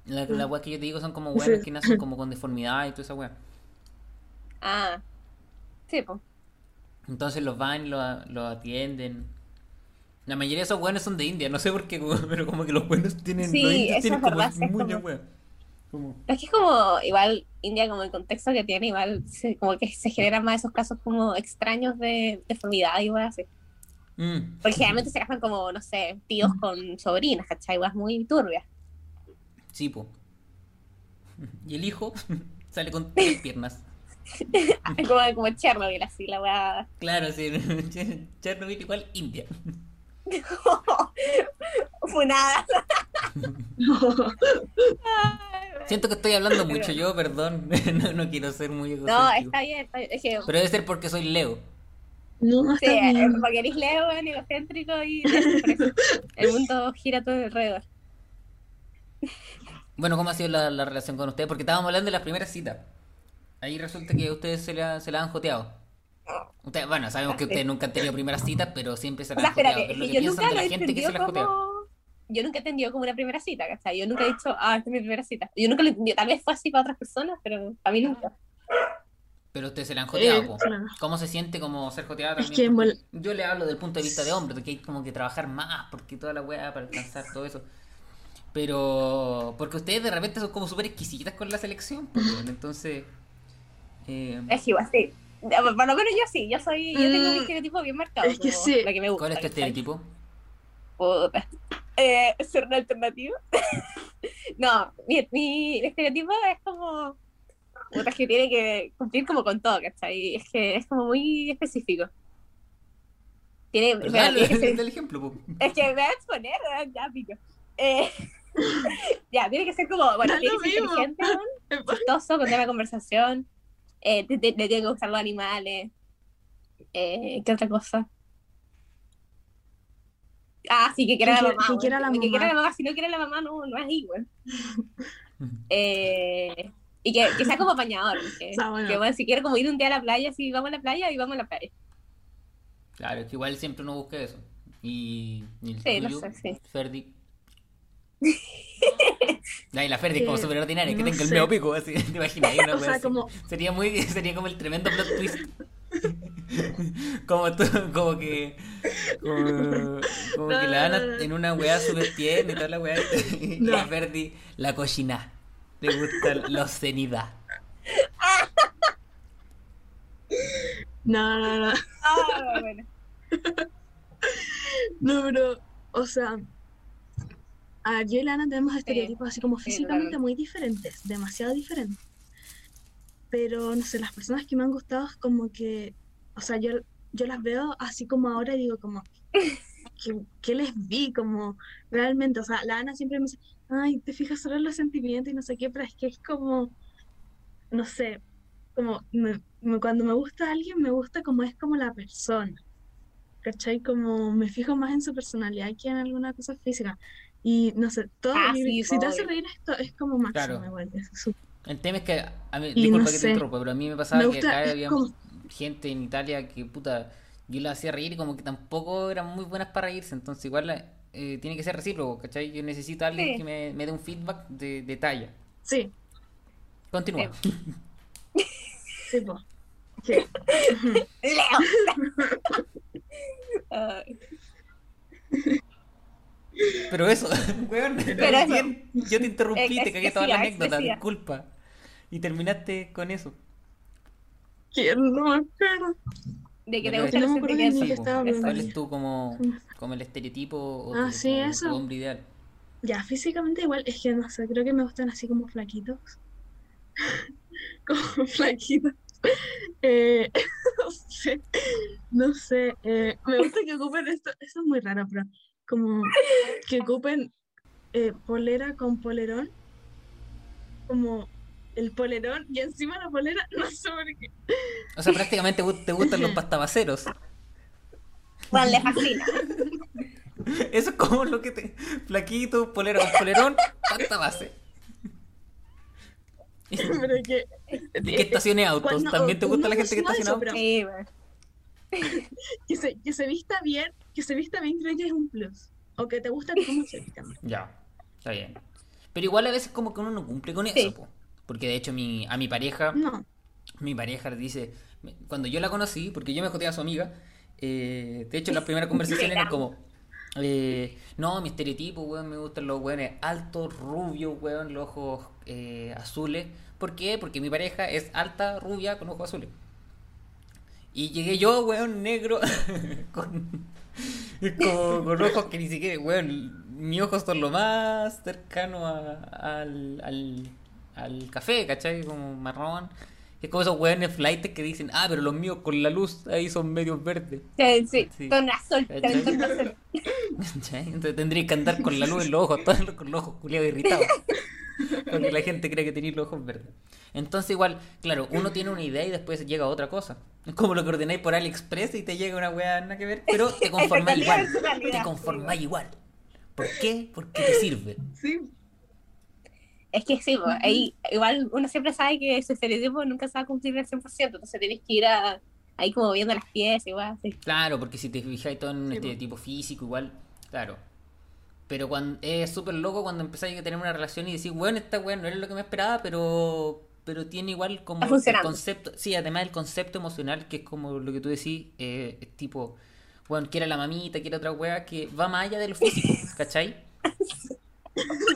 las la weas que yo te digo son como Sí. weas que nacen como con deformidad y toda esa wea. Ah, sí, pues. Entonces los van y los, los atienden. La mayoría de esos buenos son de India, no sé por qué, pero como que los buenos tienen, Sí, los indios tienen es como verdad, sí, es muchas como-. Como- Es que es como, igual, India, como el contexto que tiene, igual, se- como que se generan más esos casos como extraños de deformidad y así. Mm, Porque generalmente se casan como, no sé, tíos con sobrinas, ¿cachai? Weas muy turbias. sí, po. Y el hijo sale con tres piernas. como, como Chernobyl, así, la wea. Claro, sí, Chernobyl igual India. Funada. Siento que estoy hablando mucho yo, perdón. No, no quiero ser muy No, egocéntrico. está bien, está bien. Es que, Pero debe ser porque soy Leo. No, sí, está eh, bien. porque eres Leo, weón, egocéntrico y el mundo gira a tu alrededor. Bueno, ¿cómo ha sido la, la relación con ustedes? Porque estábamos hablando de las primeras citas. Ahí resulta que ustedes se la, se la han joteado. Ustedes, bueno, sabemos que ustedes nunca han tenido primeras citas, pero siempre se O la sea, han joteado. espérate, ¿Qué es lo es que que yo nunca de lo la he gente que se la entendido jotea? como... Yo nunca he entendido como una primera cita, ¿cachai? Yo nunca he dicho, ah, esta es mi primera cita. Yo nunca lo he entendido. Tal vez fue así para otras personas, pero a mí nunca. Pero ustedes se la han joteado, Eh, claro. ¿Cómo se siente como ser joteada Es también? que Yo le hablo del punto de vista de hombre, de que hay como que trabajar más, porque toda la weá para alcanzar todo eso. Pero, porque ustedes de repente son como súper exquisitas con la selección, pues, entonces... eh, Es igual, sí. Por lo menos yo sí, yo soy, yo tengo mi Mm, estereotipo bien marcado. es que sí. La que me gusta. ¿Cuál es tu estereotipo? Puta. Eh, ¿Ser una alternativa? no, mi, mi estereotipo es como. Puta, es que tiene que cumplir como con todo, ¿cachai? Es que es como muy específico. Tiene, Pero pero dale, tiene que ser- dale el ejemplo, po. es que me voy a exponer, ¿verdad? ya pico. Eh, ya, tiene que ser como, bueno, tiene que ser inteligente, chistoso, con tema de conversación. Eh, te- tiene que gustar los animales. Eh, ¿Qué otra cosa? Ah, sí, que quiera Que la mamá. que weón. quiera la Que quiera mamá. la mamá, si no quiere la mamá, no, no es igual. Eh, y que, que sea como apañador. Que, Está bueno. que, bueno, si quiere como ir un día a la playa, si vamos a la playa, y vamos a la playa. Claro, es que igual siempre uno busca eso. Y, y el Sí, tuyo, sé, sí. Ferdi. Ay, la Ferdi es como súper ordinaria, que no tenga el medio pico, así, ¿te imaginas? Una O sea, así. como- Sería muy, sería como el tremendo plot twist. como tú, como que, como, como No, que no, la Ana no, no. en una weá súper tierna y toda la weá, y No. la Ferdi, la cochina. Le gusta la obscenidad. No, no, no. Ah, bueno. No, pero, o sea, a yo y la Ana tenemos estereotipos así como Sí, físicamente totalmente. muy diferentes, demasiado diferentes. Pero, no sé, las personas que me han gustado es como que, o sea, yo, yo las veo así como ahora y digo como, ¿qué, qué les vi? Como, realmente, o sea, la Ana siempre me dice, ay, te fijas solo en los sentimientos y no sé qué, pero es que es como, no sé, como, me- me- cuando me gusta alguien, me gusta como es como la persona. ¿cachai? Como me fijo más en su personalidad que en alguna cosa física. Y no sé, todo, Ah, sí, si te hace reír esto es como máximo Claro. igual. es El tema es que, a mí, disculpa no que te interrumpa, pero a mí me pasaba Me que acá había como- gente en Italia que, puta, yo la hacía reír y como que tampoco eran muy buenas para reírse, entonces igual eh, tiene que ser recíproco, ¿cachai? Yo necesito a alguien Sí. que me, me dé un feedback de, de talla. Sí, Continúa. sí, po. Sí. Leo. Ay. Pero eso, weón, Pero eso. yo te interrumpí, Es- te cagué toda la anécdota, disculpa. Y terminaste con eso. Que no me acuerdo. De que te Pero gustan no qué estaba ¿Cuál es tú como, como el estereotipo o Ah, tu- sí, tu- tu eso. hombre ideal? Ya, físicamente igual, es que no sé, creo que me gustan así como flaquitos. Como flaquitos. Eh, no sé, no sé. eh, me gusta que ocupen esto, eso es muy raro, pero como que ocupen eh, polera con polerón, como el polerón y encima la polera, no sé por qué. O sea, prácticamente te gustan los pastabaceros. Bueno, le fascina. Eso es como lo que te. Flaquito, polera con polerón, pasta base. Pero que, Y que estacione autos. Cuando- ¿También te gusta la gente que estaciona autos? pero- Sí, bueno. que se, que se vista bien, que se vista bien creo que es un plus. O que te gusta como se visten. Ya, está bien. Pero igual a veces como que uno no cumple con Sí. eso, po. Porque de hecho mi, a mi pareja, No. mi pareja le dice, cuando yo la conocí, porque yo me joteé a su amiga, eh, de hecho la primera conversación era como, eh, no, mi estereotipo, weón, me gustan los weones altos, rubios, weón, los ojos eh, azules. ¿Por qué? Porque mi pareja es alta, rubia, con ojos azules. Y llegué yo, weón, negro, con, con, con ojos que ni siquiera, weón, mis ojos son lo más cercano a- al, al, al café, ¿cachai? Como marrón. Es como esos weones flightes que dicen, ah, pero los míos con la luz ahí son medios verdes. Sí, sí, Sí. con azul, ¿Cachai? también con azul. ¿Cachai? Entonces tendrías que andar con la luz en los ojos, con los ojos culiados irritados. Porque la gente cree que tenéis los ojos verdes. Entonces, igual, claro, uno tiene una idea y después llega a otra cosa. Es como lo que ordenáis por AliExpress y te llega una weá nada que ver, pero te conformáis igual. Te conformáis igual. ¿Por qué? Porque te sirve. Sí. Es que sí, pues, ahí, igual uno siempre sabe que su estereotipo nunca se va a cumplir al 100%, entonces tienes que ir a, ahí como viendo las piezas, igual, sí. Claro, porque si te fijáis todo en un Sí, po. estereotipo físico, igual, claro. Pero cuando es súper loco cuando empezáis a tener una relación y decís, bueno, esta weá no era lo que me esperaba, pero pero tiene igual como el concepto, sí, además el concepto emocional, que es como lo que tú decís, eh, es tipo, bueno, quiera la mamita, quiera otra weá, que va más allá de lo físico, ¿cachai?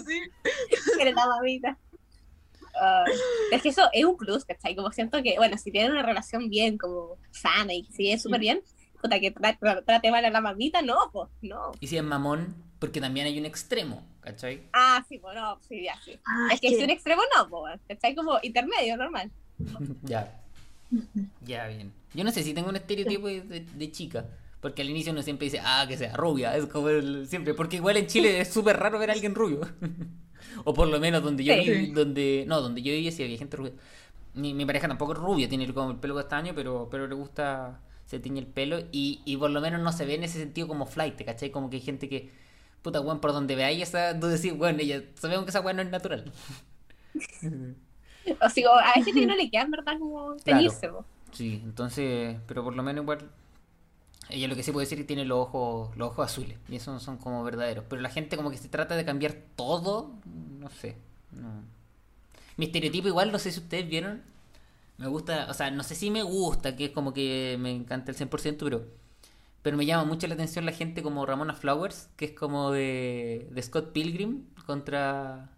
sí. La mamita. Ah, es que eso es un plus, ¿cachai? Como siento que, bueno, si tienen una relación bien, como sana y si es súper bien, puta, que tra- tra- trate mal a la mamita, no, pues, no. Y si es mamón, porque también hay un extremo, ¿cachai? Ah, sí, pues no, sí, ya, sí. Ah, es que si un extremo no, pues, ¿cachai? Como intermedio, normal. ya. Ya, bien. Yo no sé si tengo un estereotipo de, de- de chica. Porque al inicio uno siempre dice, ah, que sea rubia. Es como el- siempre. Porque igual en Chile es súper raro ver a alguien rubio. o por lo menos donde yo Sí. viví, Sí. donde. No, donde yo vivía sí había gente rubia. Mi, mi pareja tampoco es rubia, tiene como el pelo castaño, pero, pero le gusta. Se tiñe el pelo. Y, y por lo menos no se ve en ese sentido como flight, ¿cachai? Como que hay gente que. Puta, weón, por donde veáis esa. Tú decís, bueno, ella. Sabemos que esa weón no es natural. O sea, a gente que no le queda, en verdad, como teñirse, po. Sí, entonces, pero por lo menos igual, ella lo que sí puede decir es que tiene los ojos, los ojos azules, y esos son como verdaderos. Pero la gente como que se trata de cambiar todo, no sé. No. Mi estereotipo igual, no sé si ustedes vieron, me gusta, o sea, no sé si me gusta, que es como que me encanta el 100%, pero, pero me llama mucho la atención la gente como Ramona Flowers, que es como de, de Scott Pilgrim contra...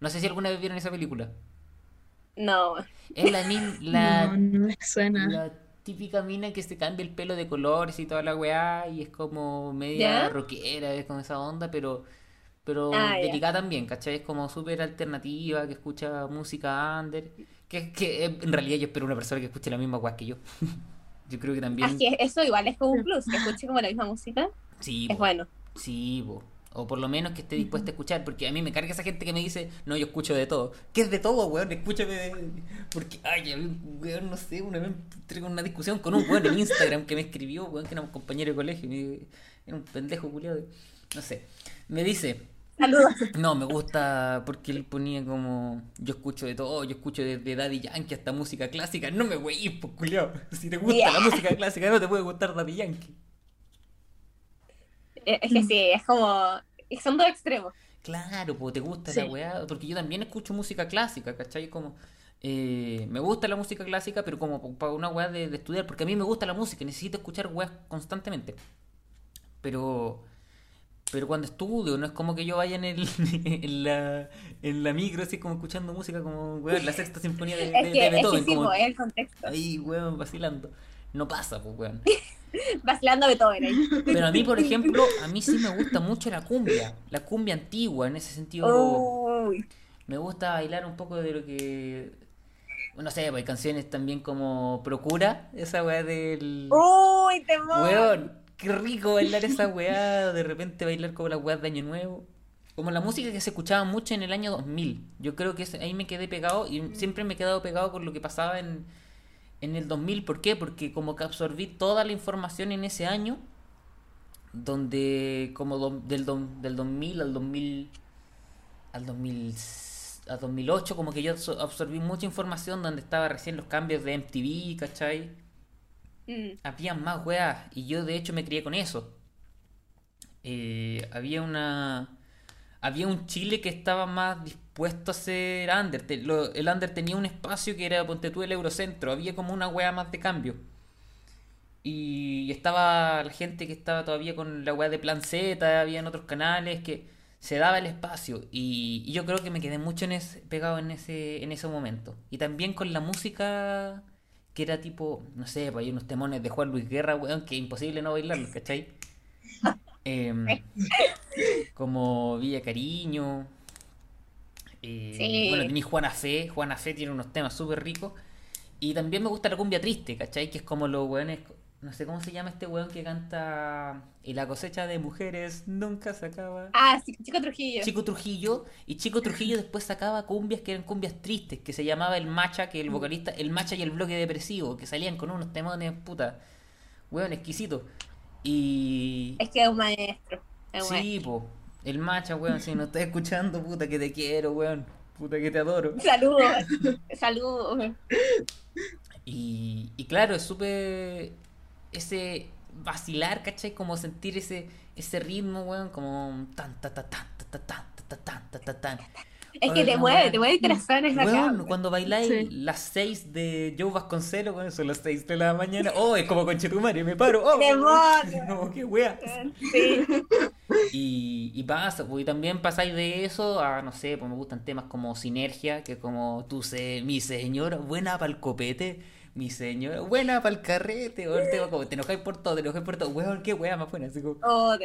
No sé si alguna vez vieron esa película. No, Es la, min- la No, no me suena. la típica mina que se cambia el pelo de colores y toda la weá y es como media ¿Ya? rockera, es con esa onda, pero pero Ah, ya. dedicada también, ¿cachai? Es como súper alternativa, que escucha música under, que, que en realidad yo espero una persona que escuche la misma weá que yo. yo creo que también... así es, eso igual es como un plus, que escuche como la misma música, Sí, es bueno. Sí, po. O por lo menos que esté dispuesta a escuchar, porque a mí me carga esa gente que me dice, no, yo escucho de todo. ¿Qué es de todo, weón? Escúchame de... Porque, ay, a mí, weón, no sé, una vez entré con una discusión con un weón en Instagram que me escribió, weón, que era un compañero de colegio, me- era un pendejo culiado, no sé. Me dice, Saludos. no, me gusta porque él ponía como, yo escucho de todo, yo escucho desde Daddy Yankee hasta música clásica. No me weís, pues, culiado. Si te gusta la música clásica, no te puede gustar Daddy Yankee. Es es que sí, es como, son dos extremos. Claro, pues te gusta Sí. la weá, porque yo también escucho música clásica, ¿cachai? Como, eh, me gusta la música clásica, pero como para una weá de, de estudiar, porque a mí me gusta la música, necesito escuchar weas constantemente. Pero, pero cuando estudio, no es como que yo vaya en, el, en, la, en la micro, así como escuchando música, como, weón, la sexta sinfonía de, Es de- que, de es que Beethoven, sí, como es el contexto. ahí, weón, vacilando. No pasa, pues, weón. Vacilando Beethoven ahí. Pero a mí, por ejemplo, a mí sí me gusta mucho la cumbia, la cumbia antigua, en ese sentido. Uy, Me gusta bailar un poco de lo que. No sé, pues hay canciones también como Procura, esa weá del. uy, temor. Weón, qué rico bailar esa weá, de repente bailar como las weas de Año Nuevo. Como la música que se escuchaba mucho en el año 2000. Yo creo que ahí me quedé pegado y siempre me he quedado pegado con lo que pasaba en, en el 2000. ¿Por qué? Porque como que absorbí toda la información en ese año, donde como del, del 2000 al 2000 al 2000 a 2008 como que yo absor- absorbí mucha información donde estaba recién los cambios de MTV, ¿cachai? Mm, había más weas y yo de hecho me crié con eso. eh, había una había un Chile que estaba más dispuesto a ser under. El under tenía un espacio que era, ponte tú, el Eurocentro. Había como una wea más de cambio. Y estaba la gente que estaba todavía con la wea de Plan Z, habían otros canales que se daba el espacio. Y, y yo creo que me quedé mucho en ese, pegado en ese, en ese momento. Y también con la música que era tipo, no sé, pues hay unos temones de Juan Luis Guerra, weón, que es imposible no bailarlos, ¿cachai? Em, como Villa Cariño. eh, Sí. Bueno, tenéis Juana Fe. Juana Fe tiene unos temas súper ricos. Y también me gusta la cumbia triste, ¿cachai? Que es como los weones. No sé cómo se llama este weón que canta. Y la cosecha de mujeres nunca se acaba. Ah, sí, Chico Trujillo. Chico Trujillo. Y Chico Trujillo después sacaba cumbias que eran cumbias tristes. Que se llamaba el Macha, que el vocalista. El Macha y el bloque depresivo. Que salían con unos temones, puta. Weón, exquisito. Y. Es que es un maestro. Es un Sí, po. El macha, weón, si no estás escuchando, puta que te quiero, weón. Puta que te adoro. Saludos. Saludos. Y, y claro, es súper ese vacilar, ¿cachai? Como sentir ese ese ritmo, weón, como tan ta ta tan ta ta tan ta ta tan ta ta tan. Es que te mueve, te mueve el corazón, es bacán. cuando bailáis Sí. las 6 de Joe Vasconcelos, weón, son las 6 de la mañana. Oh, es como conchetumare, me paro. Oh, no, qué wea. Sí. Y, y pasa, pues, y también pasáis de eso a, no sé, pues me gustan temas como Sinergia, que como tú sé, mi señora, buena para el copete, mi señora, buena para el carrete, el tema como te enojáis por todo, te enojáis por todo, weón, qué wea más buena, así como... Oh.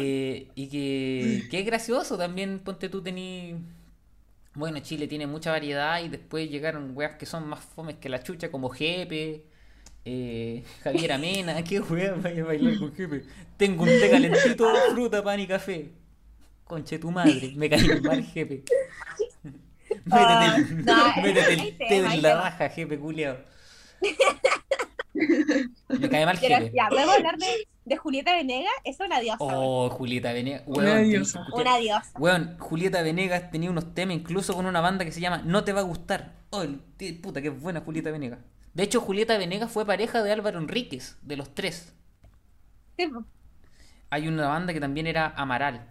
Eh, y que, que es gracioso también, ponte tú tení... Bueno, Chile tiene mucha variedad y después llegaron weas que son más fomes que la chucha, como Jepe, eh, Javier Amena, qué wea vaya a bailar con Jepe. Tengo un té calentito, fruta, pan y café. Conche tu madre, me caí mal Jepe. Métete el, no, métete el té en la tema. raja, Jepe culiao. Me cae mal Pero ya, podemos hablar de, de Julieta Venegas, es una diosa. Oh, Julieta Venegas. Una Weón, tenés que diosa. escuchar- una diosa. Weón, Julieta Venegas tenía unos temas incluso con una banda que se llama No te va a gustar. Oh, el puta, qué buena Julieta Venegas. De hecho, Julieta Venegas fue pareja de Álvaro Enríquez, de los tres. Sí, po. Hay una banda que también era Amaral.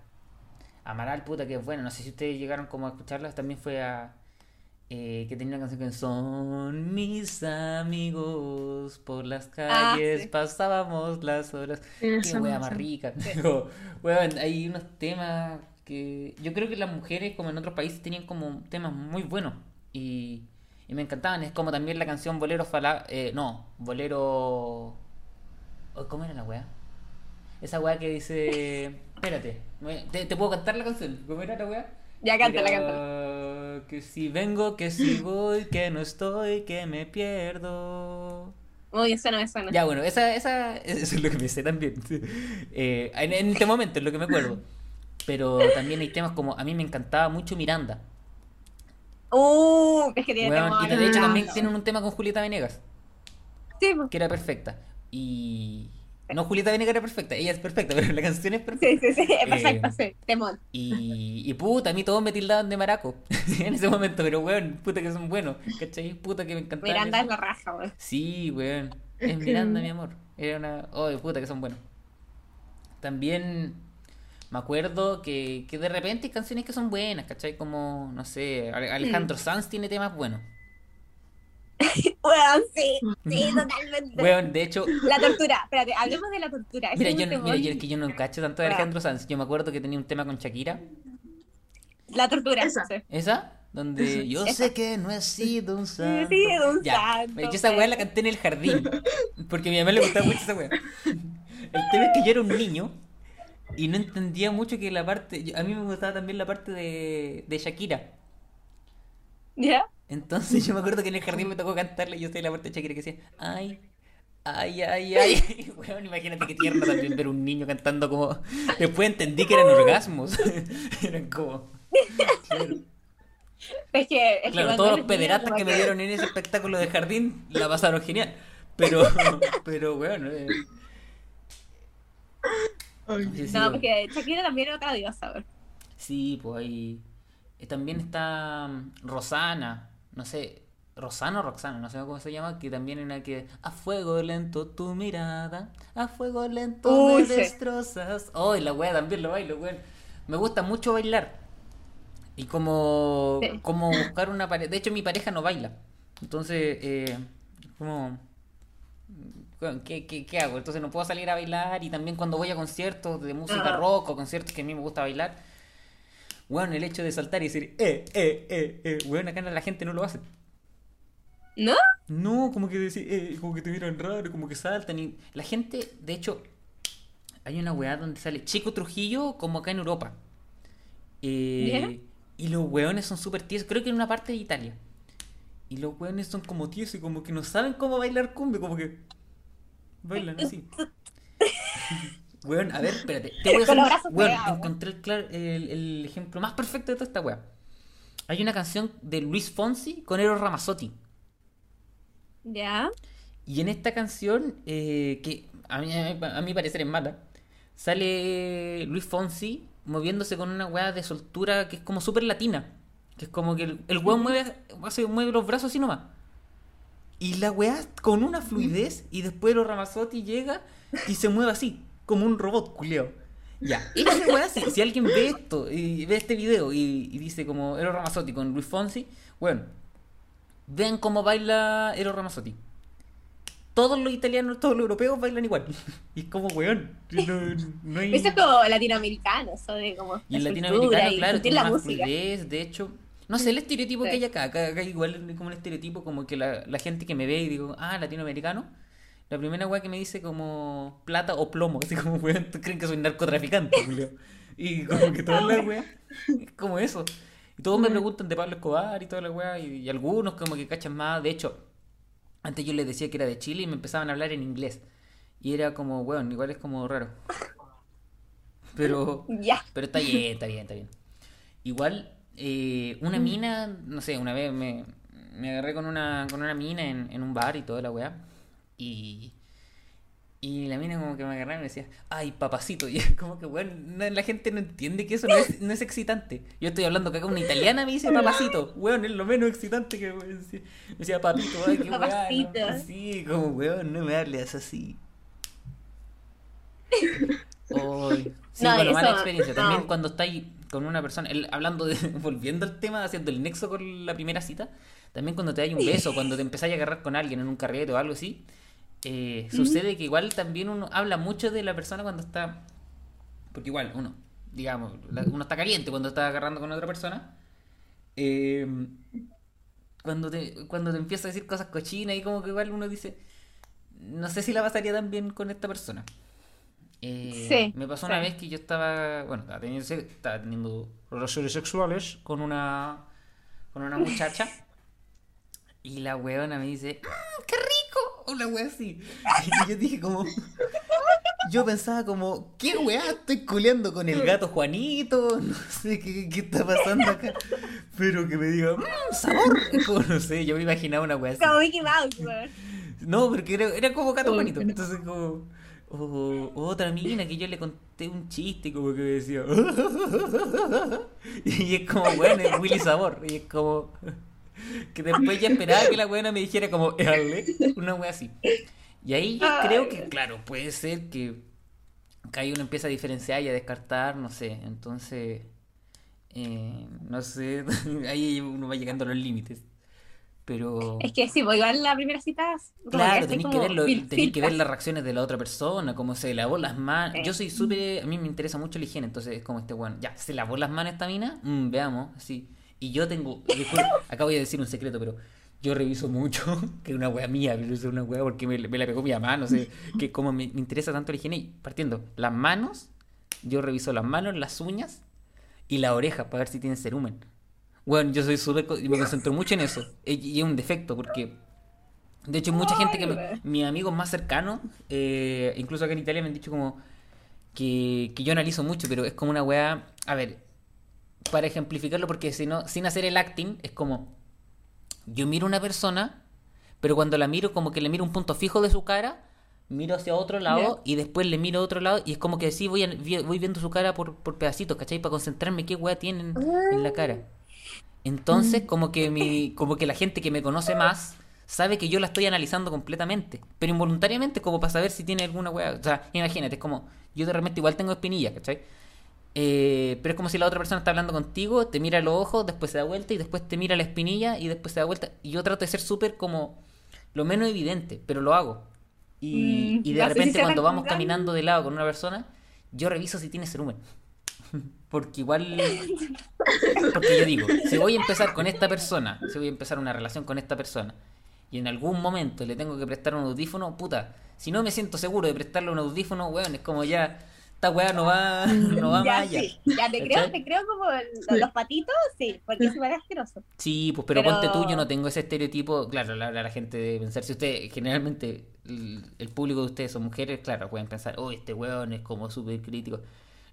Amaral, puta, que es buena. No sé si ustedes llegaron como a escucharla. También fue a... eh, que tenía una canción que son mis amigos por las Ah, calles sí. pasábamos las horas qué Esa wea más rica weón, hay unos temas que yo creo que las mujeres como en otros países tenían como temas muy buenos y, y me encantaban es como también la canción Bolero Fala eh, no Bolero oh, ¿cómo era la wea? esa wea que dice espérate ¿te, te puedo cantar la canción? ¿cómo era la wea? Ya cántala, Era cántala. Que si vengo, que si voy, que no estoy, que me pierdo. Uy, eso no me suena. Ya, bueno, esa, esa, eso es lo que me sé también. Eh, en, en este momento es lo que me acuerdo. Pero también hay temas como, a mí me encantaba mucho Miranda. Uh, es que tiene Weón, y de hecho también tienen un tema con Julieta Venegas, Sí, po. que era perfecta. Y... No, Julieta Venegas era perfecta, ella es perfecta, pero la canción es perfecta. sí, sí, sí, es perfecto, Eh, sí, temor. Y, y puta, a mí todos me tildaban de maraco en ese momento, pero weón, puta que son buenos, ¿cachai? Puta que me encantaban. Miranda eso. es la raja, weón. Sí, weón. Es Miranda, mi amor. Era una. Oh, de puta que son buenos. También me acuerdo que, que de repente hay canciones que son buenas, ¿cachai? Como, no sé, Ale- Alejandro Sanz tiene temas buenos. Weón, sí, sí, totalmente. Weón, de hecho, La tortura, espérate, hablemos de la tortura. Mira, es yo, no- mira, temor. yo, es que yo no cacho tanto de. Alejandro Sanz. Yo me acuerdo que tenía un tema con Shakira. La tortura, Esa. sí. ¿Esa? Donde yo Esa. sé que no he sido un santo. sido un Ya, santo, Yo esa weá la canté en el jardín. Porque a mi mamá le gustaba mucho esa weá. El tema es que yo era un niño y no entendía mucho que la parte. a mí me gustaba también la parte de, de Shakira. ¿Ya? Entonces yo me acuerdo que en el jardín me tocó cantarle y yo estoy en la parte de Shakira que decía, ay, ay, ay, ay. Weón, imagínate qué tierno también ver un niño cantando como. Después entendí que eran orgasmos. eran como. Claro. Es que, es Claro, todos los pederastas que me dieron en ese espectáculo de jardín la pasaron genial. Pero, pero bueno. eh, Ay, sí, sí, No, bueno. porque Shakira también es otra diosa. Sí, pues ahí. eh, También está mm, Rosana. No sé. Rosana o Roxana, no sé cómo se llama, que también en la que a fuego lento tu mirada, a fuego lento Uy, me sí. destrozas. Oh, y la wea también lo bailo, weón. Me gusta mucho bailar. Y como, Sí. como buscar una pareja. De hecho, mi pareja no baila. Entonces, eh, como. ¿Qué, qué, qué hago? Entonces no puedo salir a bailar. Y también cuando voy a conciertos de música Ajá. rock o conciertos que a mí me gusta bailar. Bueno, el hecho de saltar y decir, eh, eh, eh, eh, weón, acá la gente no lo hace. ¿No? No, como que decir, eh, como que te miran raro, como que saltan y la gente, de hecho, hay una weá donde sale Chico Trujillo como acá en Europa. Eh, y los weones son súper tiesos, creo que en una parte de Italia. Y los weones son como tiesos y como que no saben cómo bailar cumbia, como que bailan así. Weón, a ver, espérate. Te voy a hacer- brazos weón, encontré el, el- el ejemplo más perfecto de toda esta weá. Hay una canción de Luis Fonsi con Eros Ramazzotti. Ya. Y en esta canción, eh, que a mí, a mi parecer es mala, sale Luis Fonsi moviéndose con una weá de soltura que es como súper latina. Que es como que el, el weón mueve, hace- mueve los brazos así nomás. Y la weá con una fluidez y después los Ramazzotti llega y se mueve así, como un robot culeo. Ya, esa weá, si, si alguien ve esto y ve este video y, y dice como Eros Ramazzotti con Luis Fonsi, bueno, vean cómo baila Eros Ramazzotti todos los italianos, todos los europeos bailan igual. Y es como, weón. No, no hay... Eso es como latinoamericano, eso de como. Y el la latinoamericano, y claro, tiene la más música. fluidez. De hecho, no sé, el estereotipo Sí. que hay acá, acá, acá igual como el estereotipo, como que la, la gente que me ve y digo, ah, latinoamericano. La primera weá que me dice como plata o plomo, así como, weón, creen que soy narcotraficante, Julio. Y como que todas las weas, es como eso. Y todos me preguntan de Pablo Escobar y toda la weá, y, y algunos como que cachan más. De hecho, antes yo les decía que era de Chile y me empezaban a hablar en inglés. Y era como, weón, igual es como raro. Pero, Ya. pero está bien, está bien, está bien. Igual, eh, una mina, no sé, una vez me, me agarré con una, con una mina en, en un bar y toda la weá. Y, y la mina como que me agarraba y me decía, ay, papacito. Y es como que, weón, no- la gente no entiende que eso no es, no es excitante. Yo estoy hablando que acá una italiana me dice papacito. Weón, es lo menos excitante que weón, decía, me decía papito, ay, qué weá. ¿no?". Papacito. Sí, como, weón, no me hables así. Ay, sí, No, bueno, mala experiencia. También cuando estáis con una persona, el- hablando de, volviendo al tema, haciendo el nexo con la primera cita, también cuando te dais un beso, cuando te empezáis a agarrar con alguien en un carrete o algo así, eh, sucede que igual también uno habla mucho de la persona cuando está, porque igual uno, digamos, uno está caliente cuando está agarrando con otra persona. eh, cuando te, cuando te empieza a decir cosas cochinas y como que igual uno dice, no sé si la pasaría tan bien con esta persona. Eh, Sí, me pasó una sí. vez que yo estaba, bueno, estaba teniendo, se- estaba teniendo relaciones sexuales con una, con una muchacha y la weona me dice, "Mm, ¡qué rico! La wea así. Y yo dije como, yo pensaba como, ¿qué weá? Estoy culeando con el gato Juanito, no sé qué, qué está pasando acá. Pero que me diga, "Mm, sabor. Como, no sé, yo me imaginaba una weá así. Como Mickey Mouse, weón. No, porque era, era como gato Juanito. Entonces como, o o otra mina que yo le conté un chiste como que me decía, y es como, bueno, es Willy Sabor. Y es como, que después ya esperaba que la buena me dijera como, una wea así. Y ahí yo Ay. creo que, claro, puede ser que, que ahí uno empieza a diferenciar y a descartar, no sé. Entonces, eh, no sé, ahí uno va llegando a los límites. Pero... Es que sí, pues igual la primera cita. Claro, tenéis que, fil- tenéis que ver las reacciones de la otra persona, cómo se lavó las manos. Sí. Yo soy súper. A mí me interesa mucho la higiene, entonces es como este weón. Ya, ¿se lavó las manos esta mina? Mm, veamos, sí. Y yo tengo. yo juro, acá voy a decir un secreto, pero yo reviso mucho, que es una wea mía, pero es una wea porque me, me la pegó mi mamá, no sé. Que como me, me interesa tanto la higiene, y partiendo, las manos, yo reviso las manos, las uñas y la oreja para ver si tienen cerumen. Bueno, yo soy súper. me concentro mucho en eso. Y y es un defecto, porque. De hecho, mucha gente que. me- mis amigos más cercanos, eh, incluso acá en Italia, me han dicho como. Que, que yo analizo mucho, pero es como una weá. A ver, para ejemplificarlo, porque si no, sin hacer el acting, es como. Yo miro a una persona, pero cuando la miro, como que le miro un punto fijo de su cara, miro hacia otro lado y después le miro a otro lado, y es como que sí voy, a- voy viendo su cara por, por pedacitos, ¿cachai? Para concentrarme qué weá tienen en la cara. Entonces, como que mi, como que la gente que me conoce más sabe que yo la estoy analizando completamente, pero involuntariamente como para saber si tiene alguna weá. O sea, imagínate, es como, yo de repente igual tengo espinillas, ¿cachai? Eh, pero es como si la otra persona está hablando contigo, te mira los ojos, después se da vuelta y después te mira la espinilla y después se da vuelta. Y yo trato de ser súper como lo menos evidente, pero lo hago. Y, Mm, y de si repente cuando vamos caminando de lado con una persona, yo reviso si tiene cerumen. Porque igual... Porque yo digo, si voy a empezar con esta persona, si voy a empezar una relación con esta persona, y en algún momento le tengo que prestar un audífono, puta, si no me siento seguro de prestarle un audífono, weón, es como ya, esta weá no va, no va Ya, más allá. sí. Ya te creo, te creo como el- los patitos, sí, porque es súper asqueroso. Sí, pues pero, Pero- ponte tú, yo no tengo ese estereotipo, claro, la, la, la gente debe pensar, si usted, generalmente, el, el público de ustedes son mujeres, claro, pueden pensar, oh, este weón es como súper crítico.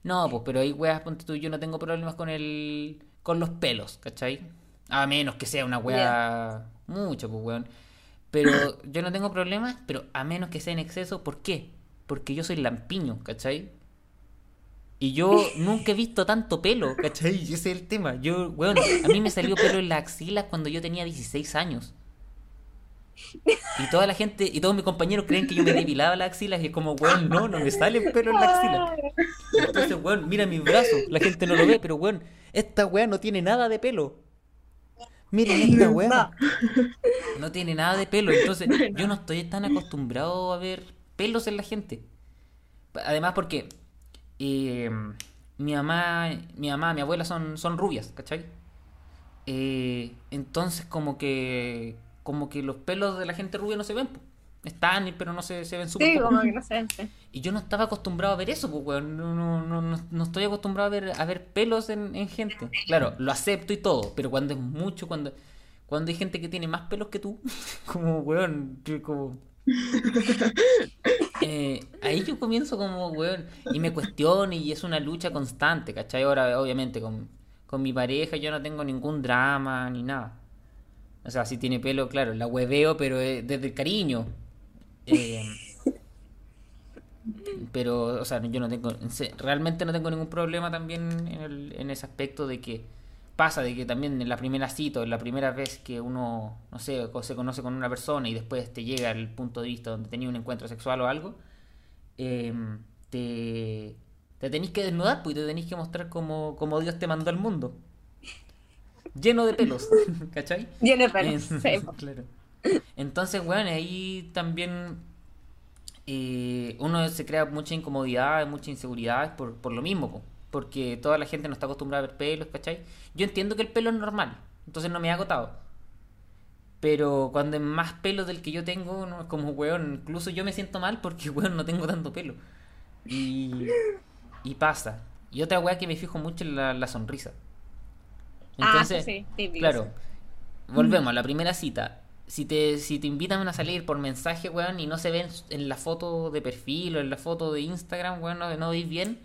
No, pues, pero hay weas, ponte tú, yo no tengo problemas con el, con los pelos, ¿cachai? A menos que sea una wea, mucho, pues, weón. Pero yo no tengo problemas, pero a menos que sea en exceso, ¿por qué? Porque yo soy lampiño, ¿cachai? Y yo nunca he visto tanto pelo, ¿cachai? Y ese es el tema. Yo, weón, a mí me salió pelo en las axilas cuando yo tenía 16 años. Y toda la gente, y todos mis compañeros creen que yo me depilaba las axilas y es como, weón, no, no me sale pelo en la axila. Entonces, weón, mira mis brazos, la gente no lo ve, pero weón, esta weá no tiene nada de pelo. Miren esta weá. No tiene nada de pelo, entonces yo no estoy tan acostumbrado a ver pelos en la gente. Además porque eh, mi mamá, mi mamá, mi abuela son, son rubias, ¿cachai? Eh, entonces como que como que los pelos de la gente rubia no se ven, están pero no se, se ven súper Sí, como que no sé. sí. Y yo no estaba acostumbrado a ver eso, pues, weón. No, no, no, no, estoy acostumbrado a ver, a ver pelos en, en gente. Claro, lo acepto y todo, pero cuando es mucho, cuando, cuando hay gente que tiene más pelos que tú, como, weón, como... Eh, ahí yo comienzo como, weón, y me cuestiono y es una lucha constante, ¿cachai? Ahora, obviamente, con, con mi pareja yo no tengo ningún drama ni nada. O sea, si tiene pelo, claro, la hueveo, pero eh, desde el cariño. Eh, pero, o sea, yo no tengo, realmente no tengo ningún problema también en, el- en ese aspecto de que pasa, de que también en la primera cita o en la primera vez que uno, no sé, se conoce con una persona y después te llega al punto de vista donde tenía un encuentro sexual o algo, eh, te, te tenéis que desnudar, pues y te tenéis que mostrar como, como Dios te mandó al mundo. Lleno de pelos, ¿cachai? Lleno de pelos. Eh, sí, po. claro. Entonces, bueno, ahí también eh, uno se crea mucha incomodidad, mucha inseguridad por, por lo mismo, po. Porque toda la gente no está acostumbrada a ver pelos, ¿cachai? Yo entiendo que el pelo es normal, entonces no me ha agotado. Pero cuando es más pelo del que yo tengo, no como, weón, incluso yo me siento mal porque, weón, no tengo tanto pelo. Y, y pasa. Y otra weá que me fijo mucho es la, la sonrisa. Ah, sí, sí, típico, claro, sí. volvemos a la primera cita. Si te, si te invitan a salir por mensaje, weón, y no se ven en la foto de perfil o en la foto de Instagram, weón, no, no veis bien,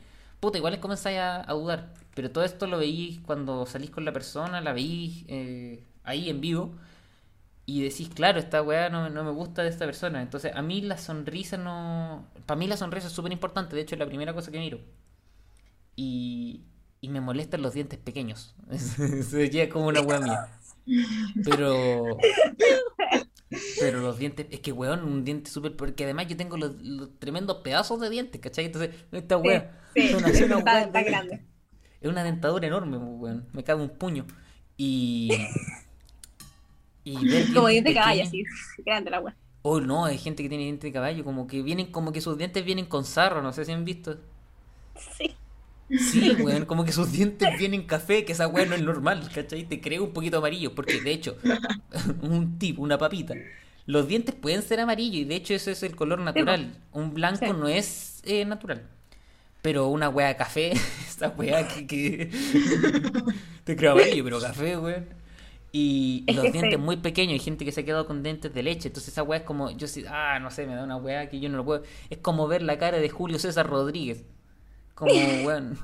puta, igual comenzáis a, a dudar. Pero todo esto lo veís cuando salís con la persona, la veís eh, ahí en vivo, y decís, claro, esta weá no, no me gusta de esta persona. Entonces, a mí la sonrisa no. Para mí la sonrisa es súper importante, de hecho, es la primera cosa que miro. Y, y me molestan los dientes pequeños. Se llega como una weá mía. Pero. Pero los dientes, es que weón, un diente súper. Porque además yo tengo los, los tremendos pedazos de dientes, ¿cachai? Entonces, esta Sí, weá. sí, son así una está, grande. es una dentadura enorme, weón. Me cabe un puño. Y. Como dientes diente de caballo, así. Grande la wea. Oh, no, hay gente que tiene dientes de caballo, como que vienen, como que sus dientes vienen con sarro, no sé si han visto. Sí. Sí, weón, como que sus dientes vienen café, que esa weón no es normal, ¿cachai? Te creo un poquito amarillo, porque de hecho, un tip, una papita. Los dientes pueden ser amarillos y de hecho ese es el color natural. Un blanco Sí. no es eh, natural. Pero una wea de café, esa wea que, que... te creo amarillo, pero café, weón. Y los dientes muy pequeños, hay gente que se ha quedado con dientes de leche. Entonces esa weá es como, yo sí, ah, no sé, me da una weá que yo no lo puedo. Es como ver la cara de Julio César Rodríguez. Como, weón.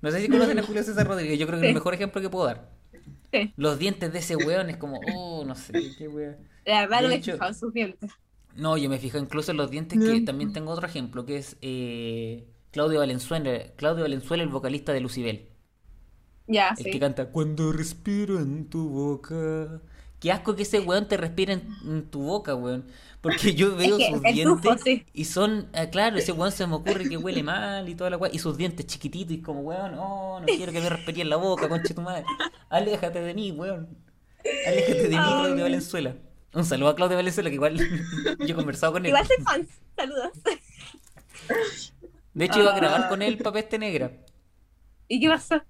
No sé si conocen a Julio César Rodríguez, yo creo que es el mejor ejemplo que puedo dar. Sí. Los dientes de ese weón es como, oh, no sé, qué weá. La verdad me he fijado en sus dientes. No, yo me fijo incluso en los dientes que también tengo otro ejemplo, que es eh, Claudio Valenzuela, Claudio Valenzuela, el vocalista de Lucibel. Ya, El sí. que canta Cuando respiro en tu boca. Qué asco que ese weón te respire en, en tu boca, weón. Porque yo veo que sus dientes tufo, sí. y son, ah, claro, ese weón se me ocurre que huele mal y toda la weá. Y sus dientes chiquititos y como, weón, oh, no quiero que me respire en la boca, conche tu madre. Aléjate de mí, weón. Aléjate de mí, Ay. Claudio Valenzuela. Un saludo a Claudio Valenzuela, que igual yo he conversado con él. Igual soy fan. Saludos. De hecho, iba a grabar Ah. con él para Peste Negra. ¿Y qué pasó?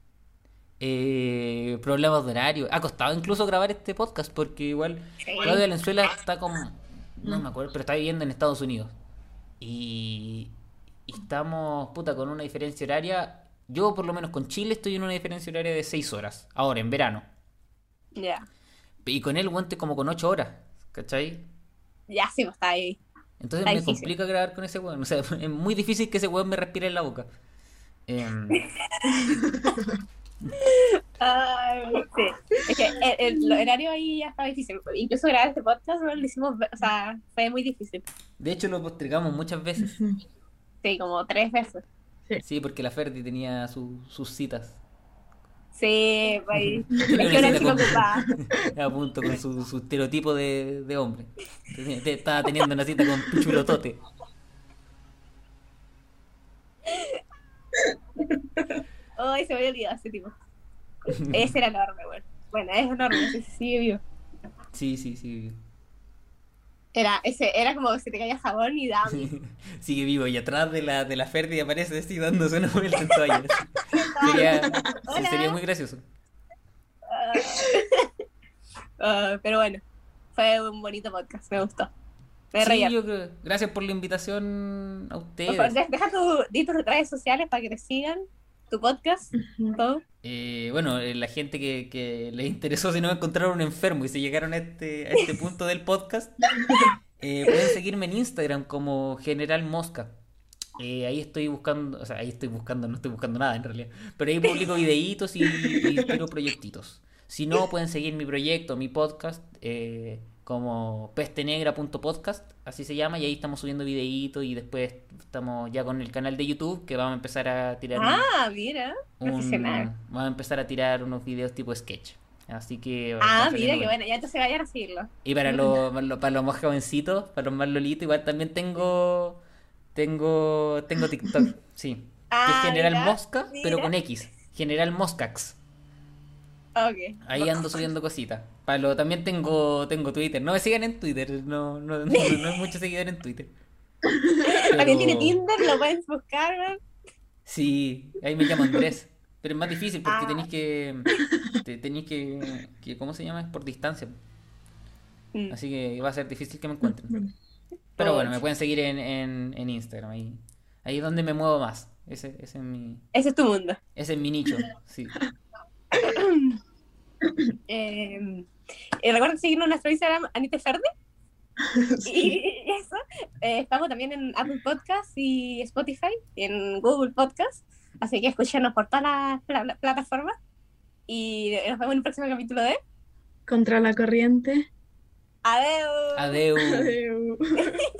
Eh, problemas de horario. Ha costado incluso grabar este podcast porque igual Sí. Claudio Valenzuela está como, no me acuerdo, pero está viviendo en Estados Unidos. Y, y estamos, puta, con una diferencia horaria. Yo por lo menos con Chile estoy en una diferencia horaria de 6 horas, ahora en verano. Ya. Y con él, guante como con 8 horas, ¿cachai? Ya, sí, pues está ahí. Entonces Está me difícil. complica grabar con ese weón. O sea, es muy difícil que ese weón me respire en la boca. Em, Ay, sí. Es que el, el horario ahí ya estaba difícil. Incluso grabar este podcast, bueno, lo hicimos, o sea, fue muy difícil. de hecho, lo postergamos muchas veces. Sí, como tres veces. Sí, porque la Ferdi tenía su- sus citas. Sí, pues Es que una chica ocupada. a punto con su, su estereotipo de, de hombre. Estaba teniendo una cita con Chulotote. Ay, se me había olvidado ese tipo. Ese era enorme, bueno. Bueno, es enorme, ese sigue vivo. Sí, sí, sí. Era, ese, era como se te caía jabón y daba. Sigue vivo y atrás de la, de la Ferdi aparece así dándose una vuelta en toalla. Sería, sí, sería muy gracioso. Ah. Ah, pero bueno, fue un bonito podcast, me gustó. Me Sí, yo creo. Gracias por la invitación a Por ustedes. favor, de- deja tu, di tus redes sociales para que te sigan, tu podcast, todo. Eh, bueno, eh, la gente que, que les interesó si no encontraron un enfermo y se llegaron a este, a este punto del podcast, eh, pueden seguirme en Instagram como General Mosca. Eh, ahí estoy buscando, o sea, ahí estoy buscando, no estoy buscando nada en realidad, pero ahí publico videitos y, y tiro proyectitos. Si no, pueden seguir mi proyecto, mi podcast, eh, como pestenegra.podcast, así se llama, y ahí estamos subiendo videitos y después estamos ya con el canal de YouTube que vamos a empezar a tirar un- Ah, mira, un- profesional. vamos a empezar a tirar unos videos tipo sketch. Así que. Ah, mira, qué bueno. ya entonces vayan a seguirlo. Y para los, para los, para los más jovencitos, para los más lolitos, igual también tengo. Tengo. Tengo TikTok, sí. que Ah, es General mira, Mosca, pero con X. General Moscax. Ok. Ahí ando subiendo cositas. Para lo, también tengo, tengo Twitter. No me sigan en Twitter. No, no, no, no hay mucho seguidor en Twitter. También tiene Pero- Tinder, lo pueden buscar, ¿no? Sí, ahí me llamo Andrés. Pero es más difícil porque Ah. tenéis que. te- tenéis que, que. ¿Cómo se llama? Es por distancia. Mm. Así que va a ser difícil que me encuentren. Pero bueno, me pueden seguir en, en, en Instagram. Ahí, ahí es donde me muevo más. Ese, ese es mi, Ese es tu mundo. ese es mi nicho. Sí. Eh, eh, recuerden seguirnos en nuestro Instagram, Anita Ferde. Y eso. Eh, estamos también en Apple Podcast y Spotify, y en Google Podcast. Así que escúchenos por todas las pla- plataformas. Y nos vemos en el próximo capítulo de Contra la corriente. Adiós. Adeu. Adeu.